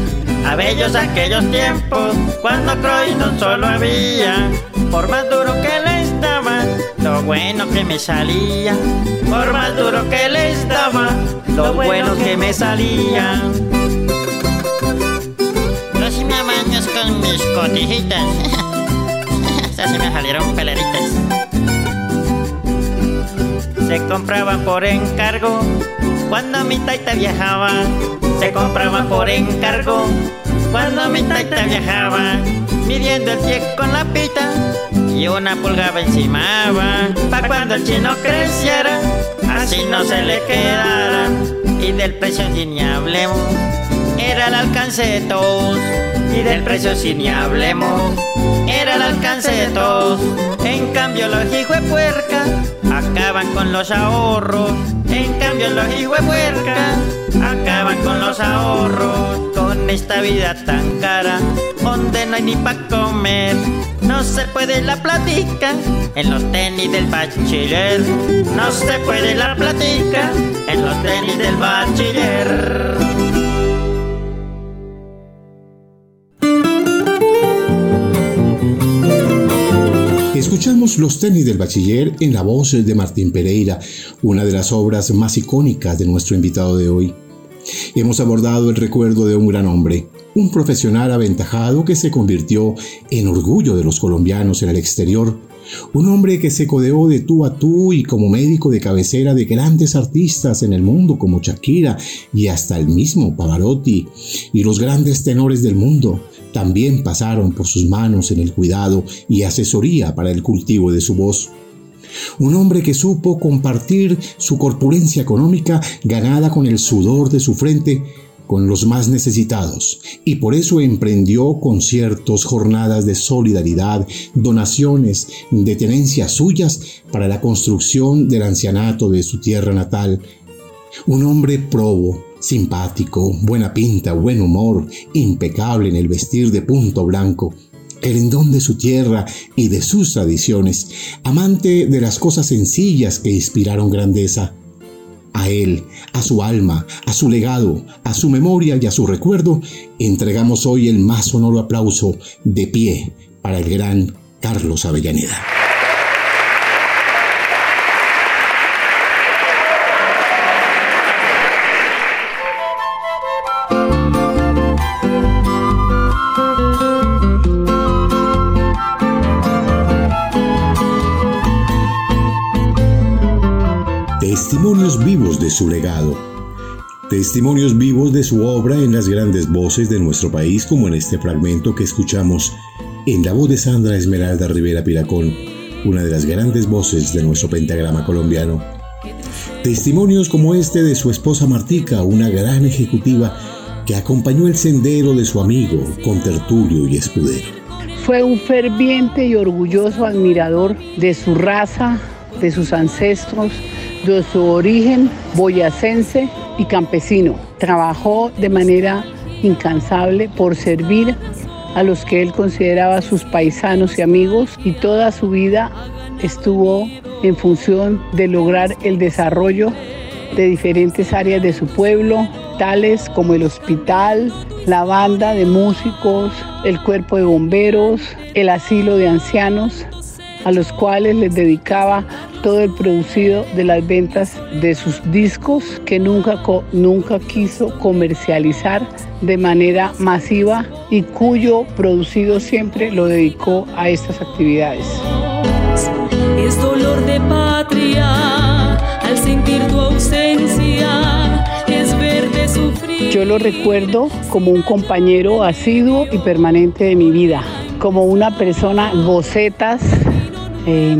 a bellos aquellos tiempos, cuando Croydon solo había, por más duro que les daba, lo bueno que me salía, por más duro que les daba, lo bueno que me salía. No amañas con mis cotijitas, esas se me salieron peleritas. Se compraban por encargo cuando mi taita viajaba. Se compraban por encargo cuando mi taita viajaba. Midiendo el pie con la pita y una pulgada encima para cuando el chino creciera, así no se le quedara. Y del precio ni hablemos, era el alcance de todos y del precio sin ni hablemos, era el alcance de todos. En cambio los hijos de puerca acaban con los ahorros, en cambio los hijos de puerca acaban con los ahorros con esta vida tan cara, donde no hay ni pa' comer. No se puede la platica en los tenis del bachiller. No se puede la platica en los tenis del bachiller. Escuchamos Los tenis del bachiller en la voz de Martín Pereira, una de las obras más icónicas de nuestro invitado de hoy. Hemos abordado el recuerdo de un gran hombre, un profesional aventajado que se convirtió en orgullo de los colombianos en el exterior, un hombre que se codeó de tú a tú y como médico de cabecera de grandes artistas en el mundo como Shakira y hasta el mismo Pavarotti y los grandes tenores del mundo también pasaron por sus manos en el cuidado y asesoría para el cultivo de su voz. Un hombre que supo compartir su corpulencia económica ganada con el sudor de su frente con los más necesitados y por eso emprendió conciertos, jornadas de solidaridad, donaciones de tenencias suyas para la construcción del ancianato de su tierra natal. Un hombre probo, simpático, buena pinta, buen humor, impecable en el vestir de punto blanco, querendón de su tierra y de sus tradiciones, amante de las cosas sencillas que inspiraron grandeza. A él, a su alma, a su legado, a su memoria y a su recuerdo, entregamos hoy el más sonoro aplauso de pie para el gran Carlos Avellaneda. Su legado. Testimonios vivos de su obra en las grandes voces de nuestro país, como en este fragmento que escuchamos en la voz de Sandra Esmeralda Rivera Piracón, una de las grandes voces de nuestro pentagrama colombiano. Testimonios como este de su esposa Martica, una gran ejecutiva que acompañó el sendero de su amigo, contertulio y escudero. Fue un ferviente y orgulloso admirador de su raza, de sus ancestros, de su origen boyacense y campesino. Trabajó de manera incansable por servir a los que él consideraba sus paisanos y amigos y toda su vida estuvo en función de lograr el desarrollo de diferentes áreas de su pueblo, tales como el hospital, la banda de músicos, el cuerpo de bomberos, el asilo de ancianos, a los cuales les dedicaba todo el producido de las ventas de sus discos que nunca, nunca quiso comercializar de manera masiva y cuyo producido siempre lo dedicó a estas actividades. Es dolor de patria al sentir tu ausencia, es verde sufrir. Yo lo recuerdo como un compañero asiduo y permanente de mi vida, como una persona gocetas eh,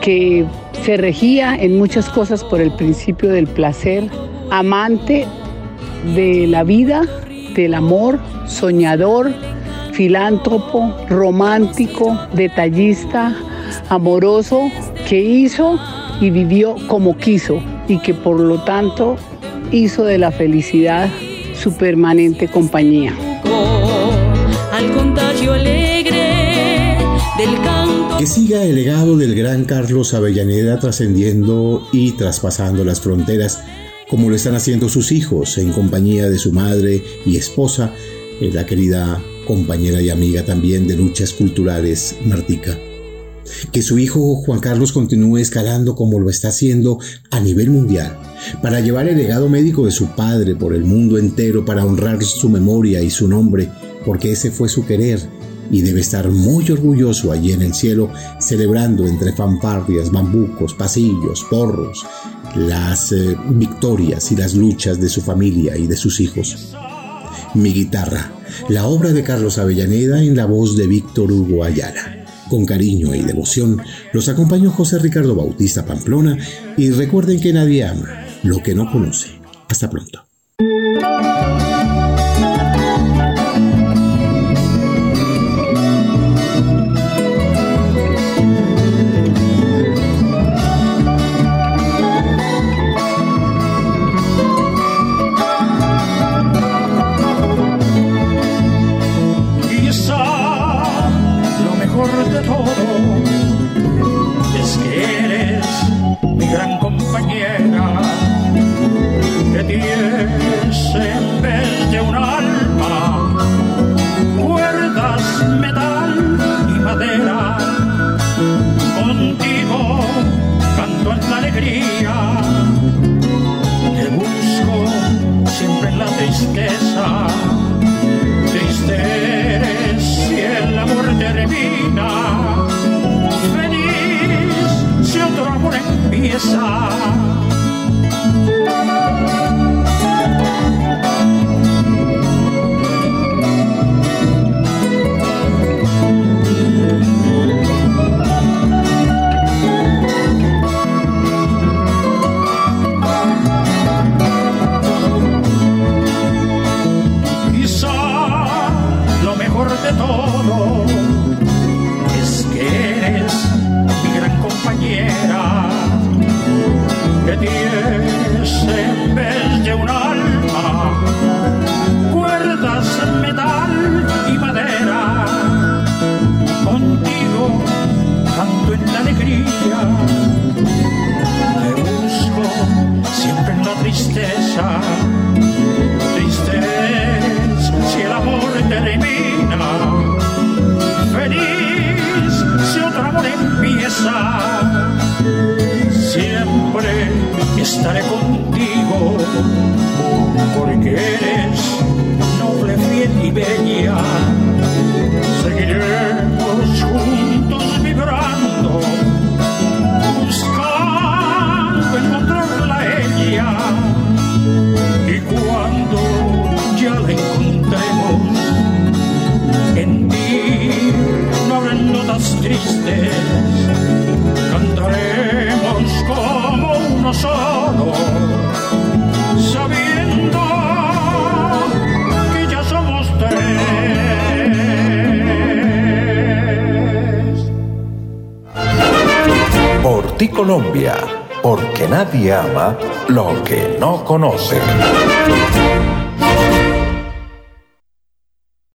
que se regía en muchas cosas por el principio del placer, amante de la vida, del amor, soñador, filántropo, romántico, detallista, amoroso, que hizo y vivió como quiso y que por lo tanto hizo de la felicidad su permanente compañía. Al contagio alegre del. Que siga el legado del gran Carlos Avellaneda trascendiendo y traspasando las fronteras como lo están haciendo sus hijos en compañía de su madre y esposa, eh, la querida compañera y amiga también de luchas culturales, Martica. Que su hijo Juan Carlos continúe escalando como lo está haciendo a nivel mundial, para llevar el legado médico de su padre por el mundo entero, para honrar su memoria y su nombre, porque ese fue su querer y debe estar muy orgulloso allí en el cielo, celebrando entre fanfarrias, bambucos, pasillos, porros, las eh, victorias y las luchas de su familia y de sus hijos. Mi guitarra, la obra de Carlos Avellaneda en la voz de Víctor Hugo Ayala. Con cariño y devoción los acompañó José Ricardo Bautista Pamplona y recuerden que nadie ama lo que no conoce. Hasta pronto. Porque